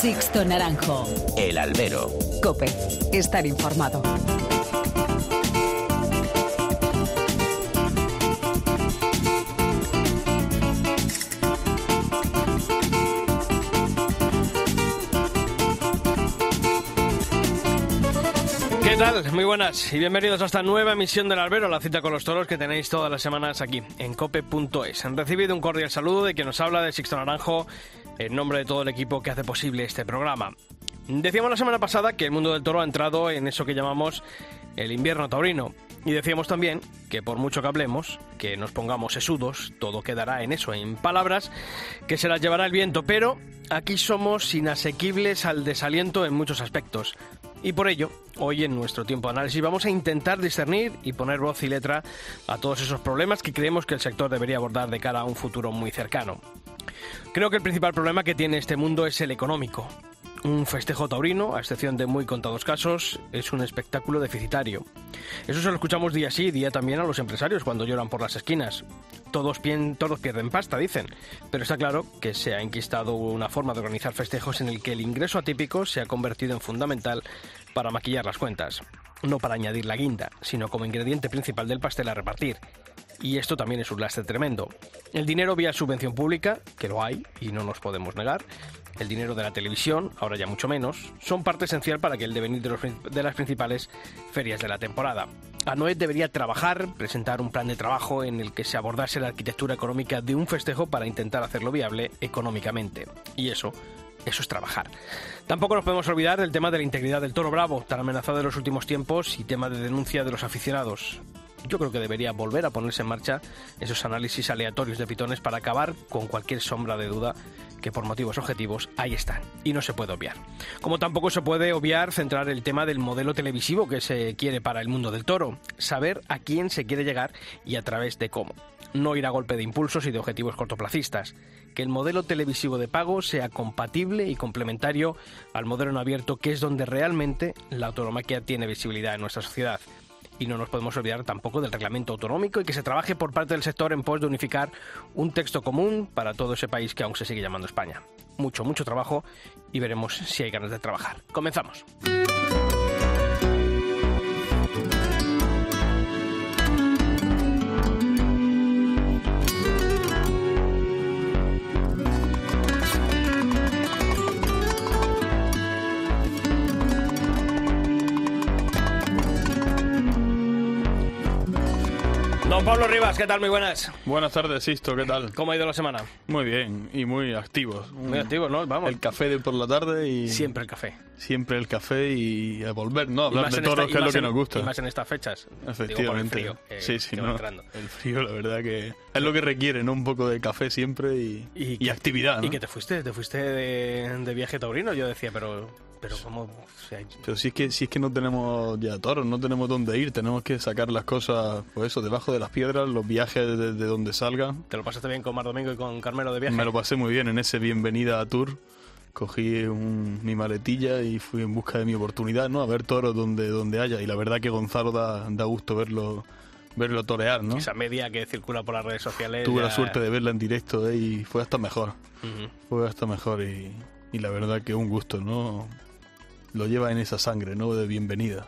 Sixto Naranjo. El albero. Cope. Estar informado. ¿Qué tal? Muy buenas y bienvenidos a esta nueva emisión del Albero, la cita con los toros que tenéis todas las semanas aquí en cope.es. Han recibido un cordial saludo de quien nos habla de Sixto Naranjo en nombre de todo el equipo que hace posible este programa. Decíamos la semana pasada que el mundo del toro ha entrado en eso que llamamos el invierno taurino. Y decíamos también que por mucho que hablemos, que nos pongamos sesudos, todo quedará en eso, en palabras que se las llevará el viento. Pero aquí somos inasequibles al desaliento en muchos aspectos. Y por ello, hoy en nuestro tiempo de análisis vamos a intentar discernir y poner voz y letra a todos esos problemas que creemos que el sector debería abordar de cara a un futuro muy cercano. Creo que el principal problema que tiene este mundo es el económico. Un festejo taurino, a excepción de muy contados casos, es un espectáculo deficitario. Eso se lo escuchamos día sí día también a los empresarios cuando lloran por las esquinas. Todos, todos pierden pasta, dicen. Pero está claro que se ha enquistado una forma de organizar festejos en el que el ingreso atípico se ha convertido en fundamental para maquillar las cuentas. No para añadir la guinda, sino como ingrediente principal del pastel a repartir. Y esto también es un lastre tremendo. El dinero vía subvención pública, que lo hay y no nos podemos negar, el dinero de la televisión, ahora ya mucho menos, son parte esencial para que el devenir de, las principales ferias de la temporada. ANOED debería trabajar, presentar un plan de trabajo en el que se abordase la arquitectura económica de un festejo para intentar hacerlo viable económicamente. Y eso eso es trabajar. Tampoco nos podemos olvidar del tema de la integridad del toro bravo, tan amenazado en los últimos tiempos, y tema de denuncia de los aficionados. Yo creo que debería volver a ponerse en marcha esos análisis aleatorios de pitones para acabar con cualquier sombra de duda que por motivos objetivos ahí están y no se puede obviar. Como tampoco se puede obviar centrar el tema del modelo televisivo que se quiere para el mundo del toro, saber a quién se quiere llegar y a través de cómo. No ir a golpe de impulsos y de objetivos cortoplacistas. Que el modelo televisivo de pago sea compatible y complementario al modelo en abierto, que es donde realmente la autonomaquia tiene visibilidad en nuestra sociedad y no nos podemos olvidar tampoco del reglamento autonómico y que se trabaje por parte del sector en pos de unificar un texto común para todo ese país que aún se sigue llamando España. Mucho, mucho trabajo y veremos si hay ganas de trabajar. Comenzamos. Don Pablo Rivas, ¿qué tal? Muy buenas. Buenas tardes, Sisto, ¿qué tal? ¿Cómo ha ido la semana? Muy bien y muy activos. Muy activos, ¿no? Vamos. El café de por la tarde y... Siempre el café. Siempre el café y a volver, ¿no? Hablar de toros, que es lo que en, nos gusta. Y más en estas fechas. Efectivamente. Digo, por el frío, eh, sí, sí, no. El frío, la verdad que es lo que requiere, ¿no? Un poco de café siempre y, y, y actividad, ¿no? Y que te fuiste, te fuiste de, de viaje taurino, yo decía, pero... Pero cómo... O sea, pero si es, que, si es que no tenemos ya toros, no tenemos dónde ir, tenemos que sacar las cosas, pues eso, debajo de las piedras, los viajes de, de donde salgan. ¿Te lo pasaste bien con Mar Domingo y con Carmelo de viaje? Me lo pasé muy bien en ese Bienvenida a Tour. Cogí un, mi maletilla y fui en busca de mi oportunidad, ¿no? A ver toros donde, donde haya. Y la verdad que Gonzalo da, da gusto verlo verlo torear, ¿no? Esa media que circula por las redes sociales. Tuve ya... la suerte de verla en directo ¿eh? y fue hasta mejor. Uh -huh. Fue hasta mejor y, y la verdad que un gusto, ¿no? Lo lleva en esa sangre, ¿no? De bienvenida.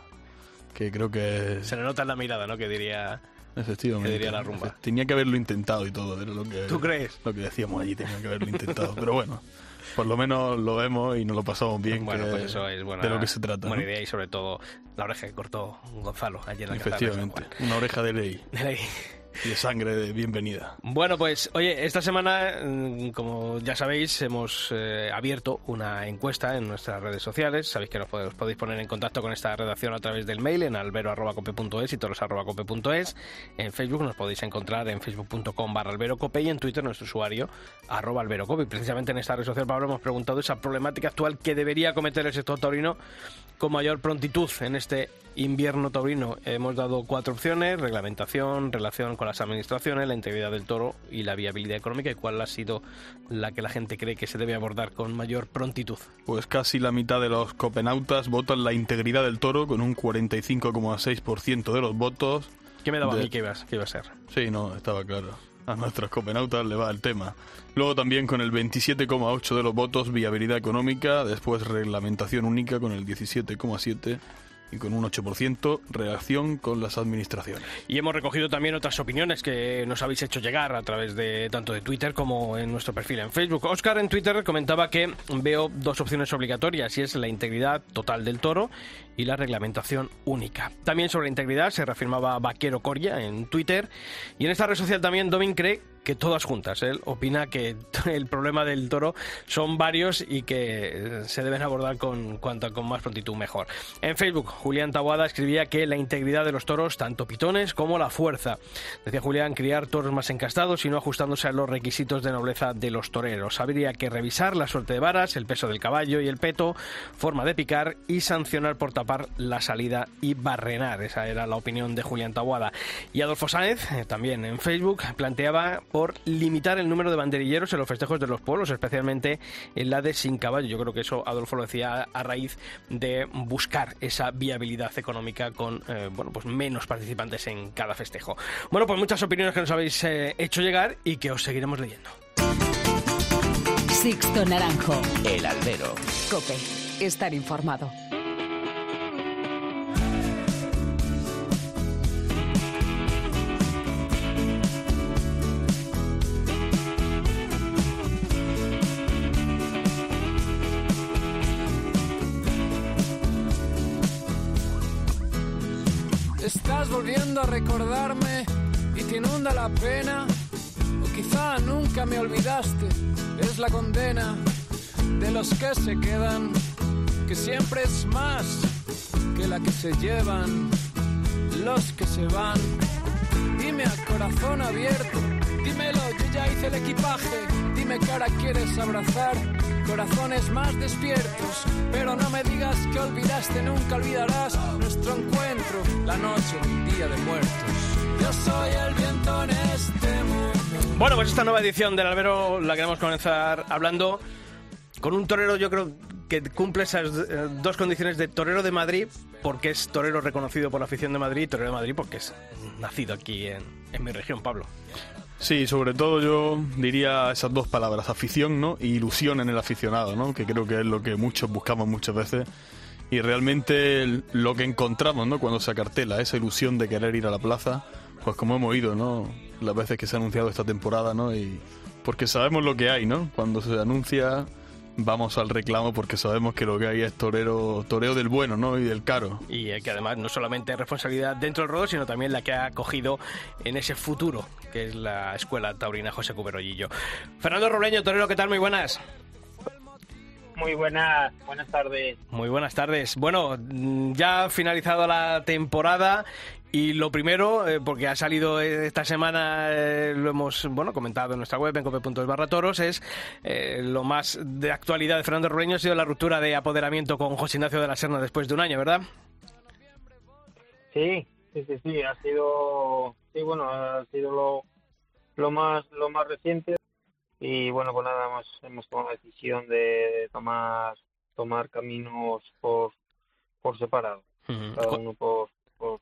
Que creo que... Se le nota en la mirada, ¿no? Que diría... Efectivamente. Que diría la rumba. Tenía que haberlo intentado y todo, era lo que... ¿Tú crees? Lo que decíamos allí, tenía que haberlo intentado. Pero bueno, por lo menos lo vemos y nos lo pasamos bien. Bueno, que pues eso es buena, de lo que se trata. Buena ¿no? idea y sobre todo la oreja que cortó Gonzalo ayer en la Efectivamente, una oreja de ley. De ley. Y de sangre de bienvenida. Bueno, pues oye, esta semana, mm, como ya sabéis, hemos eh, abierto una encuesta en nuestras redes sociales. Sabéis que nos podéis, os podéis poner en contacto con esta redacción a través del mail en albero.cope.es y toros.cope.es. En Facebook nos podéis encontrar en facebook.com barra alberocope y en Twitter nuestro usuario arroba alberocope. Y precisamente en esta red social, Pablo, hemos preguntado esa problemática actual que debería cometer el sector taurino con mayor prontitud en este invierno taurino. Hemos dado cuatro opciones, reglamentación, relación con las administraciones, la integridad del toro y la viabilidad económica. ¿Y cuál ha sido la que la gente cree que se debe abordar con mayor prontitud? Pues casi la mitad de los copenautas votan la integridad del toro con un 45,6% de los votos. ¿Qué me daba de... a mí que iba, que iba a ser? Sí, no, estaba claro. a nuestros copenautas le va el tema. Luego también con el 27,8 de los votos viabilidad económica, después reglamentación única con el 17,7 y con un 8% reacción con las administraciones. Y hemos recogido también otras opiniones que nos habéis hecho llegar a través de tanto de Twitter como en nuestro perfil en Facebook. Oscar en Twitter comentaba que veo dos opciones obligatorias y es la integridad total del toro y la reglamentación única. También sobre integridad se reafirmaba Vaquero Coria en Twitter y en esta red social también Domin cree que todas juntas. Él opina que el problema del toro son varios y que se deben abordar con cuanto con más prontitud mejor. En Facebook, Julián Taboada escribía que la integridad de los toros, tanto pitones como la fuerza. Decía Julián, criar toros más encastados y no ajustándose a los requisitos de nobleza de los toreros. Habría que revisar la suerte de varas, el peso del caballo y el peto, forma de picar y sancionar por tapar la salida y barrenar. Esa era la opinión de Julián Taboada. Y Adolfo Sáenz, eh, también en Facebook, planteaba por limitar el número de banderilleros en los festejos de los pueblos, especialmente en la de sin caballo. Yo creo que eso Adolfo lo decía a raíz de buscar esa viabilidad económica con eh, bueno pues menos participantes en cada festejo. Bueno, pues muchas opiniones que nos habéis eh, hecho llegar y que os seguiremos leyendo. Sixto Naranjo. El albero. Cope. Estar informado. A recordarme y te inunda la pena. O quizá nunca me olvidaste, es la condena de los que se quedan, que siempre es más que la que se llevan los que se van. Dime a corazón abierto, dímelo, ya hice el equipaje. Dime que ahora quieres abrazar corazones más despiertos. Pero no me digas que olvidaste, nunca olvidarás nuestro encuentro, la noche del día de muertos. Yo soy el viento en este mundo. Bueno, pues esta nueva edición del Albero la queremos comenzar hablando con un torero, yo creo que cumple esas eh, dos condiciones de torero de Madrid, porque es torero reconocido por la afición de Madrid, y torero de Madrid porque es nacido aquí en, en mi región, Pablo. Sí, sobre todo yo diría esas dos palabras, afición ¿no? y ilusión en el aficionado, ¿no? que creo que es lo que muchos buscamos muchas veces. Y realmente lo que encontramos ¿no? cuando se acartela, esa ilusión de querer ir a la plaza, pues como hemos oído, ¿no? las veces que se ha anunciado esta temporada, ¿no? y porque sabemos lo que hay, ¿no? cuando se anuncia vamos al reclamo porque sabemos que lo que hay es torero, toreo del bueno ¿no? y del caro. Y eh, que además no solamente es responsabilidad dentro del ruedo, sino también la que ha cogido en ese futuro, que es la Escuela Taurina José Cuberollillo. Fernando Robleño, torero, ¿qué tal? Muy buenas. Muy buenas, buenas tardes. Muy buenas tardes. Bueno, mm, ya ha finalizado la temporada y lo primero, eh, porque ha salido eh, esta semana, eh, lo hemos bueno comentado en nuestra web en cope.es barra toros, es eh, lo más de actualidad de Fernando Rueño ha sido la ruptura de apoderamiento con José Ignacio de la Serna después de un año, ¿verdad? Sí, sí, sí, sí, ha sido, sí, bueno, ha sido lo, lo más, lo más reciente. Y bueno, pues nada, hemos, hemos tomado la decisión de tomar, tomar caminos por, por separado, cada uno por, por,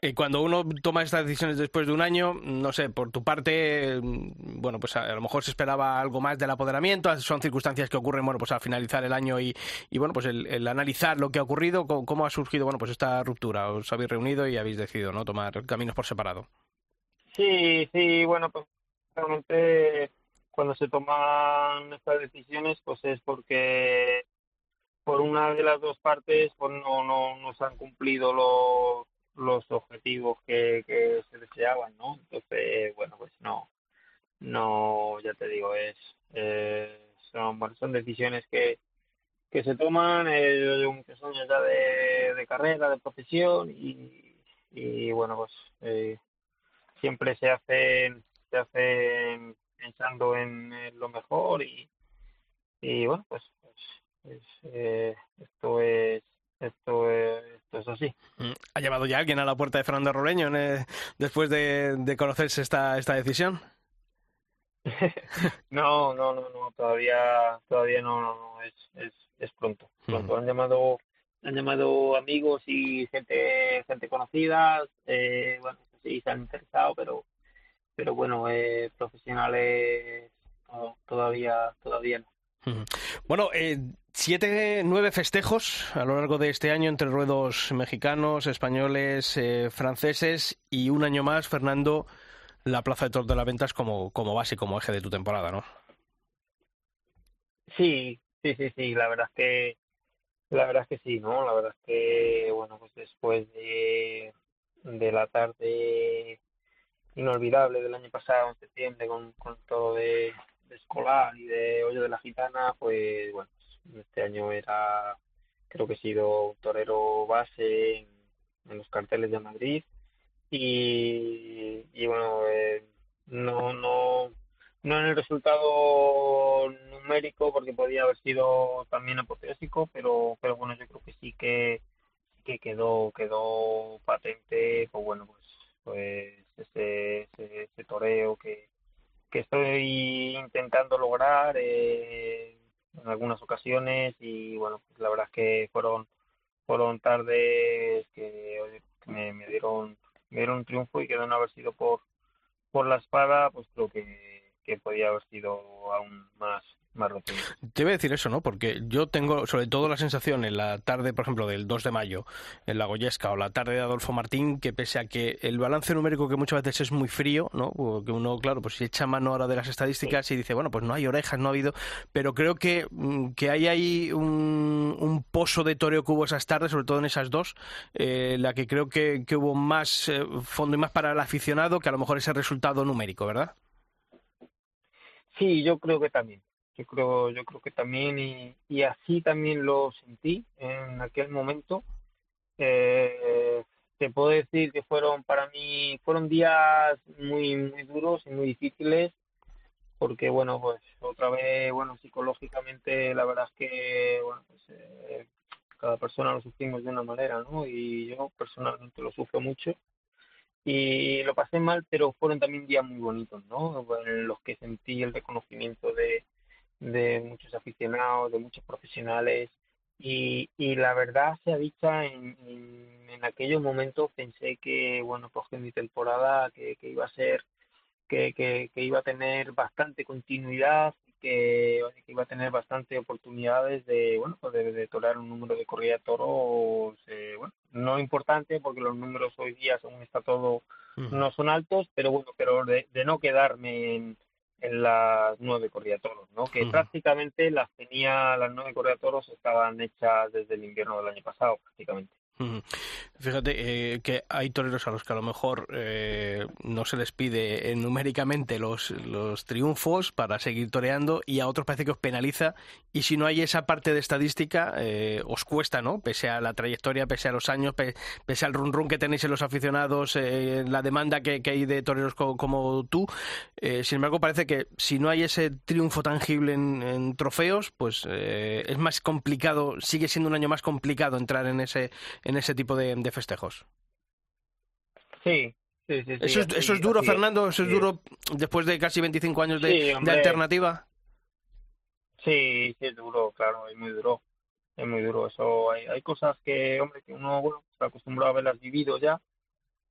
Y cuando uno toma estas decisiones después de un año, no sé, por tu parte, mm, bueno, pues a, lo mejor se esperaba algo más del apoderamiento, son circunstancias que ocurren, bueno, pues al finalizar el año y, y bueno, pues el, el analizar lo que ha ocurrido, ¿cómo, cómo ha surgido, bueno, pues esta ruptura? Os habéis reunido y habéis decidido, ¿no?, tomar caminos por separado. Sí, sí, bueno, pues realmente cuando se toman estas decisiones, pues es porque por una de las dos partes pues no, no, no se han cumplido los, los objetivos que, que se deseaban, ¿no? Entonces, bueno, pues no, no, ya te digo, es, eh, son, bueno, son decisiones que, que se toman, eh, yo llevo muchos años ya de, carrera, de profesión y, y bueno, pues eh, siempre se hacen se hacen pensando en, lo mejor y, y bueno pues, pues, pues, eh, esto es esto es esto es así Mm, ¿Ha llevado ya alguien a la puerta de Fernando Roleño eh, después de, de conocerse esta, esta decisión? no no no no todavía todavía no no, no es, es es pronto pronto han llamado han llamado amigos y gente gente conocida eh, bueno sí se han interesado pero pero bueno, eh, profesionales todavía, todavía no. Bueno, eh, siete, nueve festejos a lo largo de este año entre ruedos mexicanos, españoles, eh, franceses y un año más, Fernando, la Plaza de Toros de las Ventas como, como base, como eje de tu temporada, ¿no? Sí, sí, sí, la verdad es que la verdad es que sí, ¿no? La verdad es que, bueno, pues después de, de la tarde inolvidable del año pasado, en septiembre, con todo de, escolar y de Hoyo de la Gitana, pues bueno, este año era, creo que he sido torero base en, los carteles de Madrid y, y bueno, eh, no, no, no en el resultado numérico porque podía haber sido también apoteósico, pero, pero bueno, yo creo que sí que, que quedó, quedó patente, pues bueno, pues, pues ese, ese toreo que, que estoy intentando lograr eh, en algunas ocasiones y bueno, pues la verdad es que fueron fueron tardes que, me, dieron me dieron un triunfo y que de no haber sido por por la espada, pues creo que, que podía haber sido aún más te voy a decir eso, ¿no? Porque yo tengo sobre todo la sensación en la tarde, por ejemplo, del 2 de mayo, en la Goyesca, o la tarde de Adolfo Martín, que pese a que el balance numérico que muchas veces es muy frío, ¿no? Que uno, claro, pues si echa mano ahora de las estadísticas y dice, bueno, pues no hay orejas, no ha habido, pero creo que, mm, que hay ahí un, un pozo de toreo que hubo esas tardes, sobre todo en esas dos, eh, la que creo que, que hubo más eh, fondo y más para el aficionado que a lo mejor ese resultado numérico, ¿verdad? Sí, yo creo que también yo creo yo creo que también y, así también lo sentí en aquel momento. Eh, te puedo decir que fueron para mí fueron días muy muy duros y muy difíciles porque bueno pues otra vez bueno psicológicamente la verdad es que bueno pues eh, cada persona lo sufrimos de una manera no y yo personalmente lo sufro mucho. Y lo pasé mal pero fueron también días muy bonitos no en los que sentí el reconocimiento de de muchos aficionados, de muchos profesionales y, y la verdad sea dicha, en, en, aquellos momentos pensé que, bueno, pues que mi temporada que, que iba a ser, que, que, que, iba a tener bastante continuidad y que, iba a tener bastante oportunidades de, bueno, pues de, de torear un número de corrida de toros, eh, bueno, no importante porque los números hoy día, según está todo, no son altos, pero bueno, pero de, de no quedarme en en las nueve corriatoros, ¿no? Que prácticamente las tenía, las nueve corriatoros estaban hechas desde el invierno del año pasado, prácticamente. Fíjate eh, que hay toreros a los que a lo mejor eh, no se les pide eh, numéricamente los, los triunfos para seguir toreando y a otros parece que os penaliza y si no hay esa parte de estadística os cuesta, ¿no? Pese a la trayectoria, pese a los años, pese al run run que tenéis en los aficionados, la demanda que, hay de toreros como, tú. sin embargo, parece que si no hay ese triunfo tangible en, trofeos, pues es más complicado, sigue siendo un año más complicado entrar en ese en ese tipo de, festejos. Sí, Sí, sí, ¿Eso, es, ¿Eso, es, duro, Fernando? ¿Eso es duro después de casi 25 años de, alternativa? Sí, sí, es duro, claro, es muy duro. Es muy duro. Eso hay, hay cosas que, hombre, que uno bueno, está acostumbrado a haberlas vivido ya,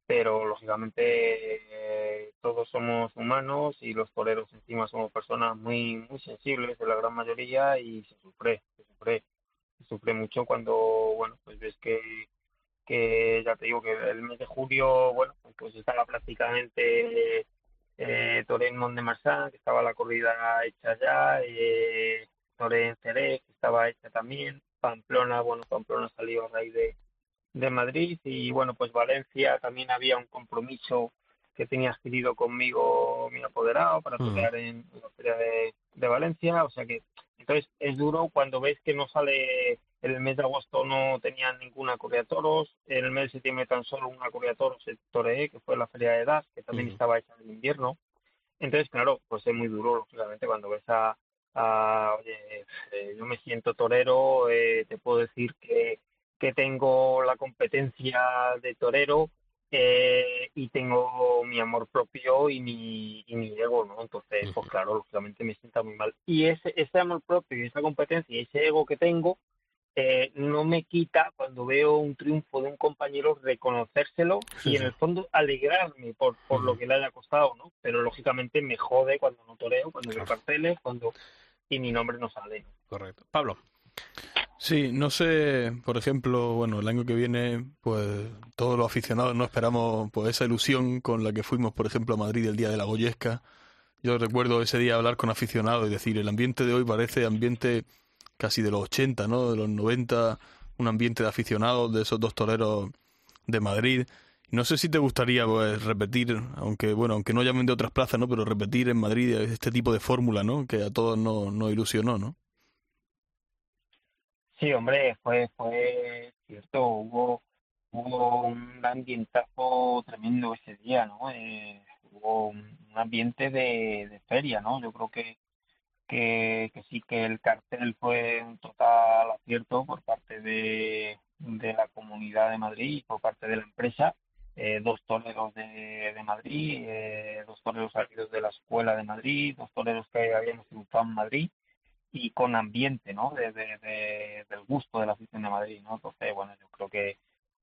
pero lógicamente eh, todos somos humanos y los toreros encima somos personas muy muy sensibles de la gran mayoría y se sufre, se sufre sufre mucho cuando, bueno, pues ves que, que ya te digo que el mes de julio, bueno, pues estaba prácticamente eh, Torén Mont de Marsan, que estaba la corrida hecha ya, eh, Torén Ceré, que estaba hecha también, Pamplona, bueno, Pamplona salió a raíz de, de Madrid y bueno, pues Valencia también había un compromiso que tenía adquirido conmigo mi apoderado para torear en la feria de, de Valencia, o sea que entonces es duro cuando ves que no sale, en el mes de agosto no tenían ninguna corrida de toros, en el mes de septiembre tan solo una corrida de toros se toreé, que fue la feria de edad, que también estaba hecha en invierno. Entonces, claro, pues es muy duro, lógicamente, cuando ves a, oye, eh, yo me siento torero, eh, te puedo decir que, que tengo la competencia de torero, eh, y tengo mi amor propio y mi, y mi ego, ¿no? Entonces, pues claro, lógicamente me sienta muy mal. Y ese, ese amor propio y esa competencia y ese ego que tengo, eh, no me quita cuando veo un triunfo de un compañero reconocérselo y en el fondo alegrarme por, por lo que le haya costado, ¿no? Pero lógicamente me jode cuando no toreo, cuando veo carteles, cuando y mi nombre no sale. Correcto. Pablo. Sí, no sé, por ejemplo, bueno, el año que viene, pues todos los aficionados no esperamos pues esa ilusión con la que fuimos, por ejemplo, a Madrid el día de la Goyesca. Yo recuerdo ese día hablar con aficionados y decir, el ambiente de hoy parece ambiente casi de los 80, ¿no? De los 90, un ambiente de aficionados de esos dos toreros de Madrid. No sé si te gustaría pues, repetir, aunque bueno, aunque no llamen de otras plazas, ¿no? Pero repetir en Madrid este tipo de fórmula, ¿no? Que a todos nos no ilusionó, ¿no? Sí, hombre, fue, fue cierto, hubo, hubo un ambientazo tremendo ese día, ¿no? Eh, hubo un ambiente de, de feria, ¿no? Yo creo que que, sí que el cartel fue un total acierto por parte de, de la Comunidad de Madrid y por parte de la empresa. Eh, dos toreros de, de Madrid, eh, dos toreros salidos de la Escuela de Madrid, dos toreros que habíamos debutado en Madrid y con ambiente, ¿no? De, de, del gusto de la afición de Madrid, ¿no? Entonces, bueno, yo creo que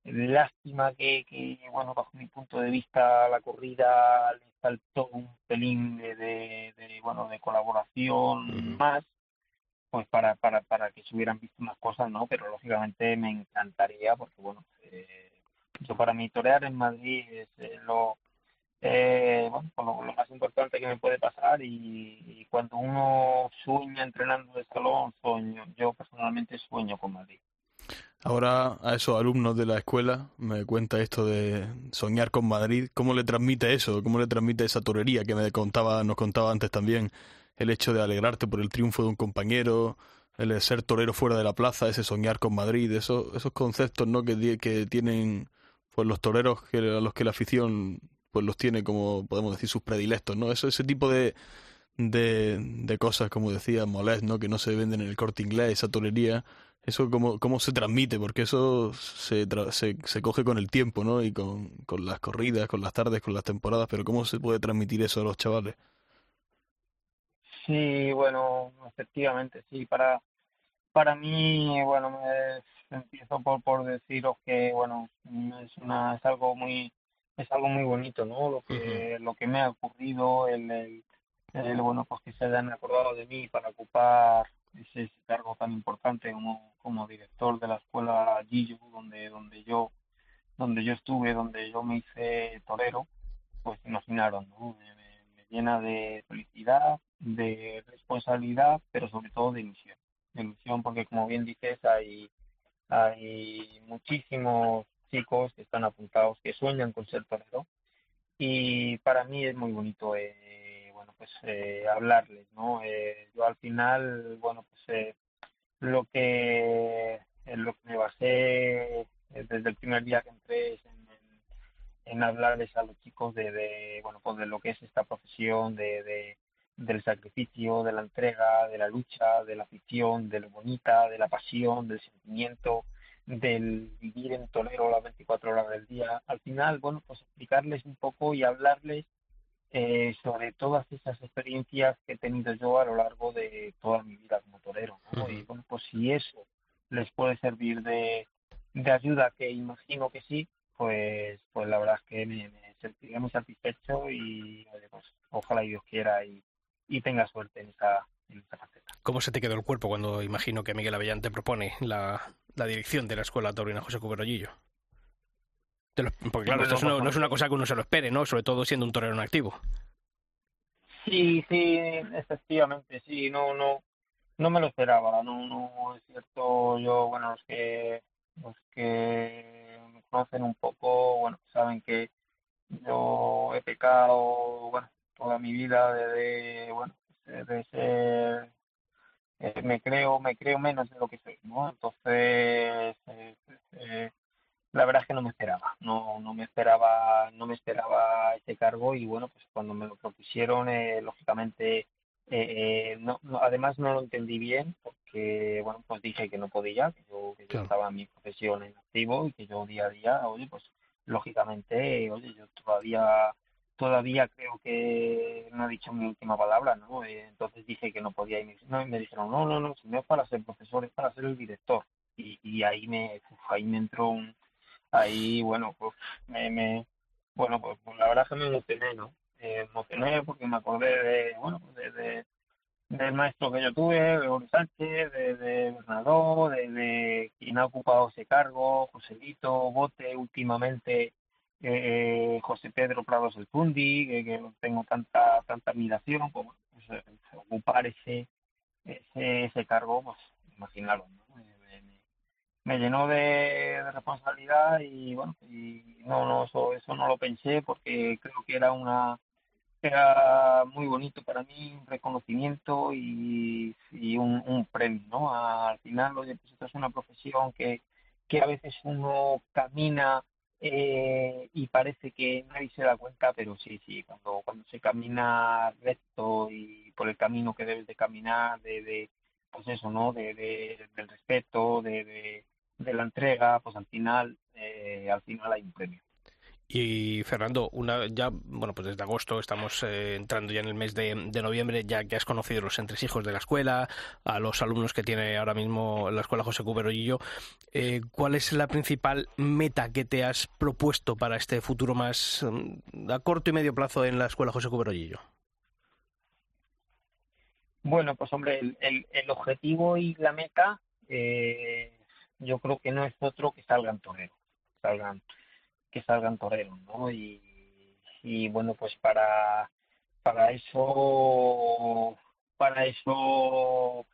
lástima que, que, bueno, bajo mi punto de vista, la corrida le faltó un pelín de, de, bueno, de colaboración más, pues para, para, para que se hubieran visto unas cosas, ¿no? Pero lógicamente me encantaría, porque bueno, eh, yo para mí torear en Madrid es eh, lo, eh, bueno, pues lo, más importante que me puede pasar y, y, cuando uno sueña entrenando de salón, sueño, yo personalmente sueño con Madrid. Ahora a esos alumnos de la escuela me cuenta esto de soñar con Madrid. ¿Cómo le transmite eso? ¿Cómo le transmite esa torería que me contaba, nos contaba antes también? El hecho de alegrarte por el triunfo de un compañero, el ser torero fuera de la plaza, ese soñar con Madrid, esos, esos conceptos ¿no? que, que tienen pues los toreros que, a los que la afición pues los tiene como podemos decir sus predilectos, ¿no? Eso, ese tipo de, de, de cosas, como decía Molés, ¿no? Que no se venden en el corte inglés, esa torería eso cómo, cómo se transmite, porque eso se, se, se, coge con el tiempo, ¿no? Y con, con las corridas, con las tardes, con las temporadas, pero ¿cómo se puede transmitir eso a los chavales? Sí, bueno, efectivamente, sí, para, para mí, bueno, me, empiezo por, por deciros que, bueno, es, una, es algo muy es algo muy bonito, ¿no? Lo que, lo que me ha ocurrido, el, el, el, bueno, pues que se hayan acordado de mí para ocupar ese, cargo tan importante como, como director de la escuela Gillo, donde, donde yo donde yo estuve, donde yo me hice torero, pues imaginaron, ¿no? me, me, llena de felicidad, de responsabilidad, pero sobre todo de ilusión. De ilusión porque como bien dices, hay, hay muchísimos chicos que están apuntados, que sueñan con ser torero, y para mí es muy bonito eh, pues eh, hablarles, ¿no? Eh, yo al final, bueno, pues eh, lo que en lo que me basé desde el primer día que entré es en, en, hablarles a los chicos de, de, bueno, pues de lo que es esta profesión, de, de del sacrificio, de la entrega, de la lucha, de la afición, de lo bonita, de la pasión, del sentimiento, del vivir en Tolero las 24 horas del día. Al final, bueno, pues explicarles un poco y hablarles eh, sobre todas esas experiencias que he tenido yo a lo largo de toda mi vida como torero. ¿no? Y bueno, pues si eso les puede servir de, de ayuda, que imagino que sí, pues pues la verdad es que me, me sentiré muy satisfecho y pues ojalá Dios quiera y, y tenga suerte en esa, en esa faceta. ¿Cómo se te quedó el cuerpo cuando imagino que Miguel Avellán te propone la, la dirección de la Escuela Taurina José Cuberollillo? porque claro, esto no, es una cosa que uno se lo espere, ¿no? Sobre todo siendo un torero en activo. Sí, sí, efectivamente, sí, no, no, no me lo esperaba, no, no, es cierto, yo, bueno, los que, los que me conocen un poco, bueno, saben que yo he pecado, bueno, toda mi vida de, bueno, de ser, eh, me creo, me creo menos de lo que soy, ¿no? Entonces, eh, eh, la verdad es que no me esperaba, no, no me esperaba, no me esperaba ese cargo y bueno, pues cuando me lo propusieron, eh, lógicamente, eh, eh no, además no lo entendí bien porque bueno, pues dije que no podía, que yo, que yo estaba en mi profesión en activo y que yo día a día, oye, pues lógicamente, oye, yo todavía todavía creo que no he dicho mi última palabra, ¿no? Eh, entonces dije que no podía me, no, me dijeron, no, no, no, si no es para ser profesor, es para ser el director y, y ahí me ahí me entró un ahí bueno pues me, me bueno pues, pues la verdad que me emocioné no me emocioné porque me acordé de bueno pues de, de del maestro que yo tuve, de Ori Sánchez, de, de Bernardo, de, de, quien ha ocupado ese cargo, Joselito, Bote, últimamente eh, José Pedro Prados el Fundi, que, que tengo tanta tanta admiración, pues, pues eh, ocupar ese, ese ese cargo, pues imaginaros, ¿no? me, llenó de, responsabilidad y bueno, y no, no eso, eso no lo pensé porque creo que era una era muy bonito para mí, un reconocimiento y, un, premio, ¿no? Al final, oye, pues esto es una profesión que, que a veces uno camina eh, y parece que nadie se da cuenta, pero sí, sí, cuando, cuando se camina recto y por el camino que debes de caminar, de, de pues eso, ¿no? De, de del respeto, de, de, la entrega, pues al final, eh, al final hay un premio. Y Fernando, una ya, bueno, pues desde agosto estamos eh, entrando ya en el mes de, noviembre, ya que has conocido los entresijos de la escuela, a los alumnos que tiene ahora mismo la escuela José Cuberollillo, eh, ¿cuál es la principal meta que te has propuesto para este futuro más mm, a corto y medio plazo en la escuela José Cuberollillo? Bueno, pues hombre, el, el, el objetivo y la meta, eh, yo creo que no es otro que salgan toreros, salgan que salgan toreros, ¿no? Y, y bueno, pues para, para eso, para eso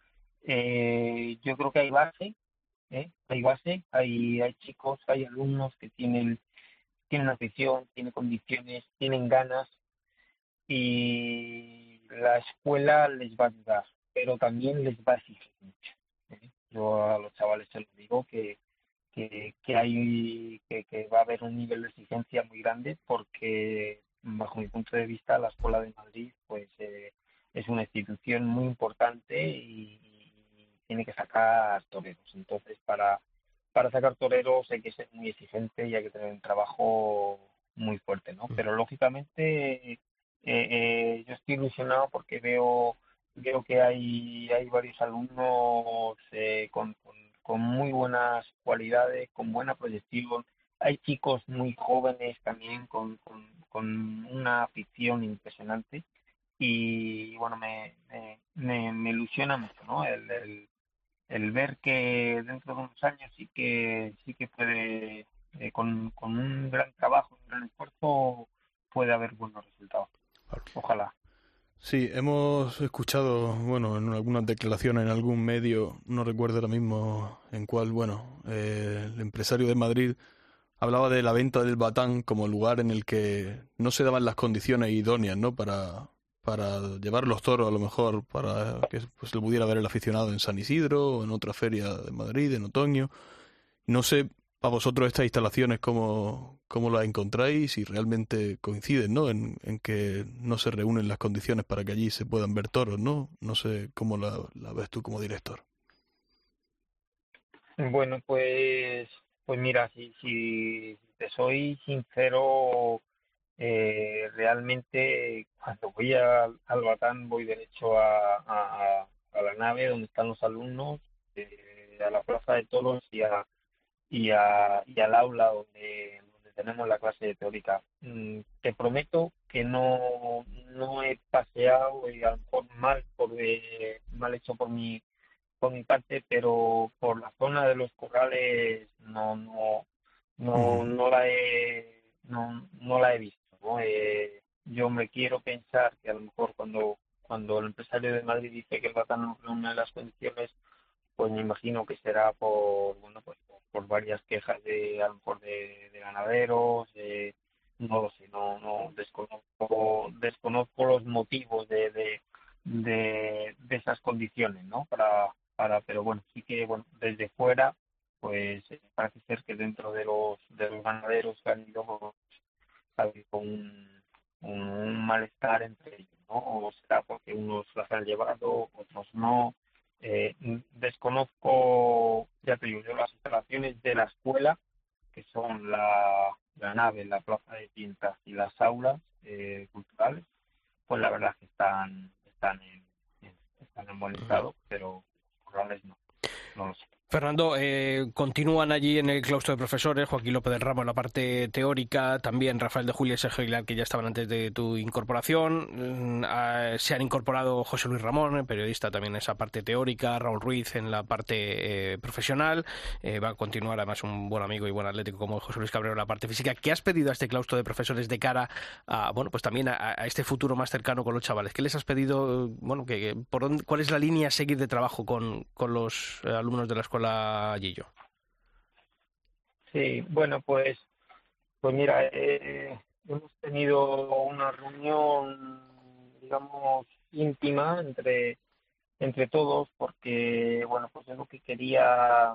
eh, yo creo que hay base, ¿eh? hay base, hay, hay chicos, hay alumnos que tienen, tienen afición, tienen condiciones, tienen ganas y la escuela les va a ayudar, pero también les va a exigir mucho. ¿eh? Yo a los chavales se los digo que que, que hay que, que, va a haber un nivel de exigencia muy grande porque bajo mi punto de vista la escuela de Madrid pues eh, es una institución muy importante y, y, tiene que sacar toreros. Entonces para para sacar toreros hay que ser muy exigente y hay que tener un trabajo muy fuerte no pero lógicamente eh, eh, yo estoy ilusionado porque veo veo que hay hay varios alumnos eh, con, con muy buenas cualidades, con buena proyección. Hay chicos muy jóvenes también con, con, con una afición impresionante y bueno, me, me, me, me ilusiona mucho, ¿no? El, el, el, ver que dentro de unos años sí que sí que puede, eh, con, con un gran trabajo, un gran esfuerzo, puede haber buenos resultados. Ojalá. Sí, hemos escuchado, bueno, en algunas declaraciones en algún medio, no recuerdo ahora mismo en cuál, bueno, eh, el empresario de Madrid hablaba de la venta del Batán como lugar en el que no se daban las condiciones idóneas, ¿no? Para, para llevar los toros, a lo mejor, para que pues, lo pudiera ver el aficionado en San Isidro o en otra feria de Madrid en otoño. No sé a vosotros estas instalaciones cómo, cómo las encontráis y realmente coinciden ¿no? En, en, que no se reúnen las condiciones para que allí se puedan ver toros, ¿no? No sé cómo la, la ves tú como director. Bueno, pues, pues mira, si, si te soy sincero, eh, realmente cuando voy a, al Batán voy derecho a, a, a, la nave donde están los alumnos, eh, a la plaza de toros y a y, a, y al aula donde, donde tenemos la clase de teórica. Mm, te prometo que no, no he paseado y a lo mejor mal, por, eh, mal hecho por mi, por mi parte, pero por la zona de los corrales no, no, no, no la he, no, no la he visto. ¿no? Eh, yo me quiero pensar que a lo mejor cuando, cuando el empresario de Madrid dice que el Batán no reúne las condiciones, pues me imagino que será por, bueno, pues por varias quejas de a lo mejor de, de ganaderos, eh, no lo sé, no, no desconozco, desconozco los motivos de, de, de, de esas condiciones, ¿no? Para, para, pero bueno, sí que bueno, desde fuera, pues parece ser que dentro de los ganaderos que han ido pues, ha habido un, un, un malestar entre ellos, ¿no? O será porque unos las han llevado, otros no, eh, desconozco, ya te digo, yo las instalaciones de la escuela, que son la, la nave, la plaza de pintas y las aulas eh, culturales, pues la verdad que están, están en, en están en buen estado, pero corrales no, no lo sé. Fernando, eh, continúan allí en el claustro de profesores, Joaquín López del Ramo en la parte teórica, también Rafael de Julia y Sergio Aguilar, que ya estaban antes de tu incorporación. Mm, se han incorporado José Luis Ramón, periodista también en esa parte teórica, Raúl Ruiz en la parte eh, profesional. Eh, va a continuar además un buen amigo y buen atlético como José Luis Cabrero en la parte física. ¿Qué has pedido a este claustro de profesores de cara a, bueno, pues también a, este futuro más cercano con los chavales? ¿Qué les has pedido? Bueno, que, por ¿cuál es la línea a seguir de trabajo con, con los alumnos de la escuela? Gillo. Sí, bueno, pues, pues mira, eh, hemos tenido una reunión, digamos, íntima entre entre todos porque bueno pues lo que quería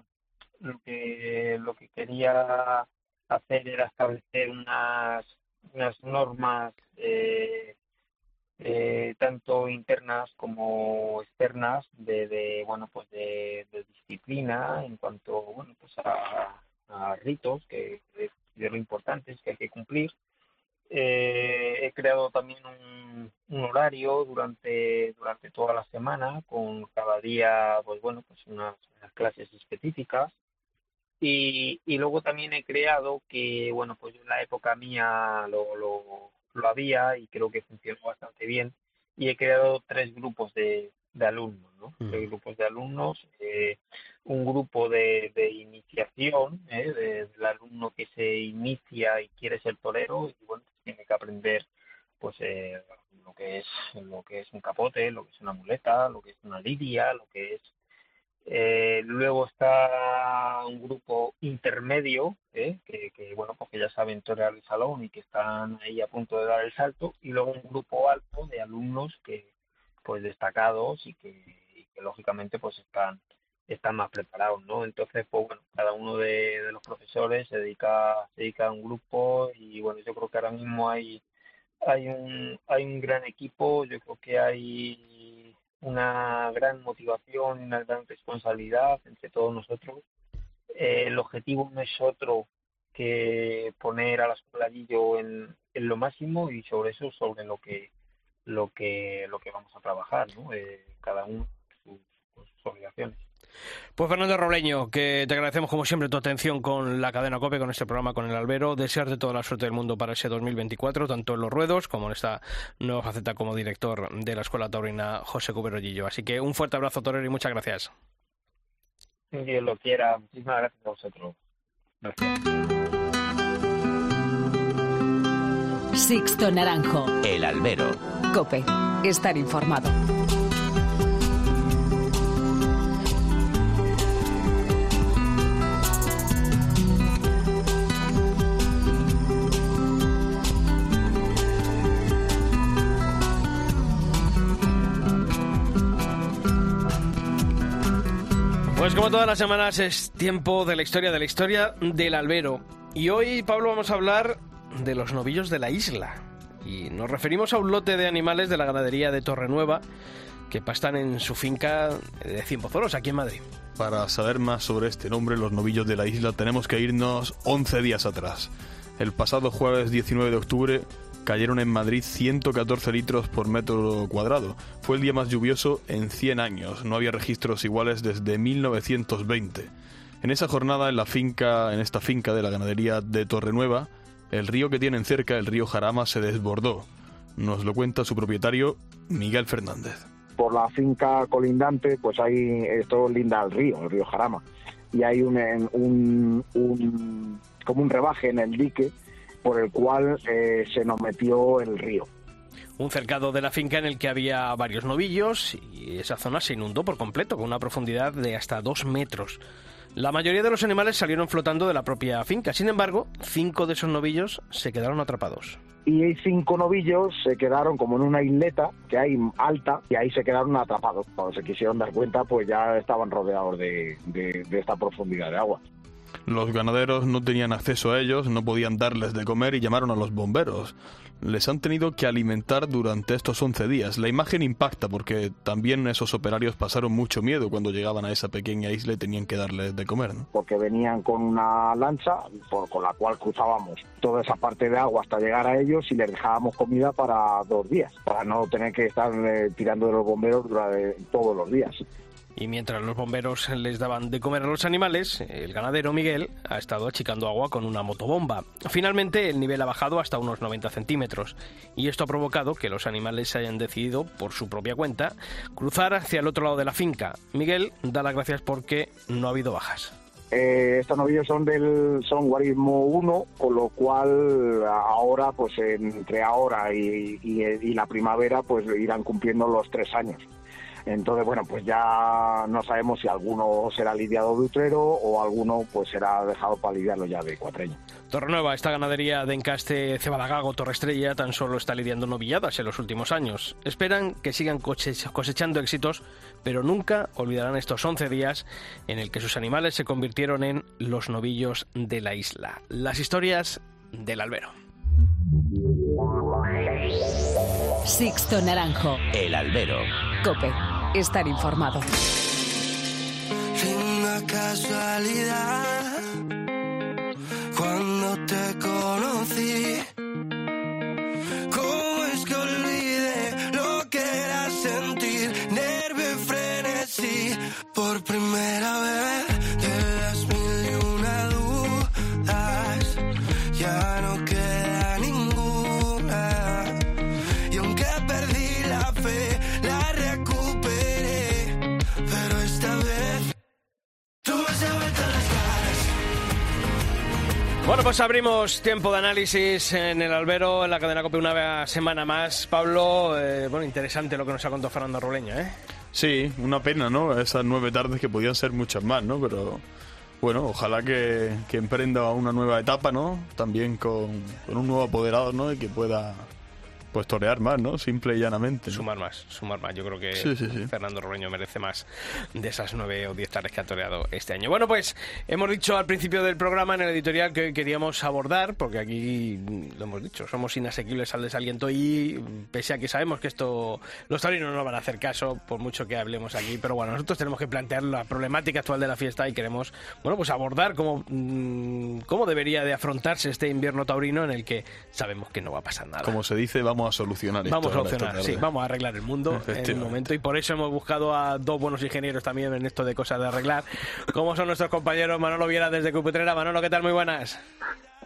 lo que lo que quería hacer era establecer unas unas normas eh, eh, tanto internas como externas de, bueno pues de, disciplina en cuanto bueno pues a, ritos que, de lo importantes que hay que cumplir. Eh, he creado también un, horario durante durante toda la semana con cada día pues bueno pues unas, clases específicas. Y, y, luego también he creado que bueno pues en la época mía lo, lo lo había y creo que funcionó bastante bien. Y he creado tres grupos de, de alumnos, ¿no? Mm. Grupos de alumnos, eh, un grupo de, de iniciación, ¿eh? del alumno que se inicia y quiere ser torero y bueno, tiene que aprender pues eh, lo que es lo que es un capote, lo que es una muleta, lo que es una lidia, lo que es eh, luego está un grupo intermedio, ¿eh? que, bueno, porque ya saben torear el salón y que están ahí a punto de dar el salto, y luego un grupo alto de alumnos que, pues destacados y que, lógicamente pues están están más preparados, ¿no? Entonces, pues bueno, cada uno de, los profesores se dedica se dedica a un grupo y bueno, yo creo que ahora mismo hay hay un hay un gran equipo, yo creo que hay una gran motivación y una gran responsabilidad entre todos nosotros. Eh, el objetivo no es otro que poner a la escuela en, en lo máximo y sobre eso sobre lo que lo que lo que vamos a trabajar, ¿no? Eh, cada uno sus, sus obligaciones. Pues Fernando Robleño, que te agradecemos como siempre tu atención con la cadena COPE, con este programa, con el Albero. Desearte toda la suerte del mundo para ese 2024, tanto en los ruedos como en esta nueva faceta como director de la Escuela Taurina José Cuberolillo. Así que un fuerte abrazo, Torero, y muchas gracias. Dios lo quiera. Muchísimas gracias a vosotros. Gracias. Sixto Naranjo. El Albero. COPE. Estar informado. Pues como todas las semanas es tiempo de la historia de la historia del albero. Y hoy, Pablo, vamos a hablar de los novillos de la isla. Y nos referimos a un lote de animales de la ganadería de Torrenueva que pastan en su finca de Cienpozoros, aquí en Madrid. Para saber más sobre este nombre, los novillos de la isla, tenemos que irnos 11 días atrás. El pasado jueves 19 de octubre cayeron en Madrid 114 litros por metro cuadrado. Fue el día más lluvioso en 100 años. No había registros iguales desde 1920. En esa jornada, en la finca, en esta finca de la ganadería de Torrenueva, el río que tienen cerca, el río Jarama, se desbordó. Nos lo cuenta su propietario, Miguel Fernández. Por la finca colindante, pues hay esto linda al río, el río Jarama, y hay un, un, un como un rebaje en el dique por el cual eh, se nos metió el río. Un cercado de la finca en el que había varios novillos y esa zona se inundó por completo con una profundidad de hasta dos metros. La mayoría de los animales salieron flotando de la propia finca, sin embargo, cinco de esos novillos se quedaron atrapados. Y cinco novillos se quedaron como en una isleta que hay alta y ahí se quedaron atrapados. Cuando se quisieron dar cuenta, pues ya estaban rodeados de esta profundidad de agua. Los ganaderos no tenían acceso a ellos, no podían darles de comer y llamaron a los bomberos. Les han tenido que alimentar durante estos 11 días. La imagen impacta porque también esos operarios pasaron mucho miedo cuando llegaban a esa pequeña isla y tenían que darles de comer. ¿no? Porque venían con una lancha con la cual cruzábamos toda esa parte de agua hasta llegar a ellos y les dejábamos comida para dos días, para no tener que estar eh, tirando de los bomberos durante todos los días. Y mientras los bomberos les daban de comer a los animales, el ganadero Miguel ha estado achicando agua con una motobomba. Finalmente el nivel ha bajado hasta unos 90 centímetros y esto ha provocado que los animales hayan decidido, por su propia cuenta, cruzar hacia el otro lado de la finca. Miguel da las gracias porque no ha habido bajas. Eh, estos novillos son del son guarismo 1, con lo cual ahora, pues entre ahora y la primavera, pues irán cumpliendo los tres años. Entonces, bueno, pues ya no sabemos si alguno será lidiado de utrero o alguno pues será dejado para lidiarlo ya de cuatreño. Torrenueva, esta ganadería de encaste Cebalagago Torrestrella tan solo está lidiando novilladas en los últimos años. Esperan que sigan cosechando éxitos, pero nunca olvidarán estos 11 días en el que sus animales se convirtieron en los novillos de la isla. Las historias del albero. Sixto Naranjo. El albero. Cope. Estar informado. Una casualidad. Cuando te conocí. ¿Cómo es que olvidé lo que era sentir nervio y frenesí por primera vez? Bueno, pues abrimos tiempo de análisis en el albero, en la cadena COPE una semana más. Pablo, eh, bueno, interesante lo que nos ha contado Fernando Roleño, ¿eh? Sí, una pena, ¿no? Esas nueve tardes que podían ser muchas más, ¿no? Pero bueno, ojalá que, emprenda una nueva etapa, ¿no? También con, con, un nuevo apoderado, ¿no? Y que pueda pues torear más, ¿no? Simple y llanamente. Sumar más, sumar más. Yo creo que Fernando Roreño merece más de esas nueve o diez tardes que ha toreado este año. Bueno, pues hemos dicho al principio del programa en el editorial que queríamos abordar, porque aquí lo hemos dicho, somos inasequibles al desaliento y pese a que sabemos que esto los taurinos no nos van a hacer caso, por mucho que hablemos aquí, pero bueno, nosotros tenemos que plantear la problemática actual de la fiesta y queremos, bueno, pues abordar cómo, mm, cómo debería de afrontarse este invierno taurino en el que sabemos que no va a pasar nada. Como se dice, vamos a solucionar Vamos a solucionar, sí, vamos a arreglar el mundo en un momento y por eso hemos buscado a dos buenos ingenieros también en esto de cosas de arreglar, como son nuestros compañeros Manolo Viera desde Cupetrera. Manolo, ¿qué tal? Muy buenas.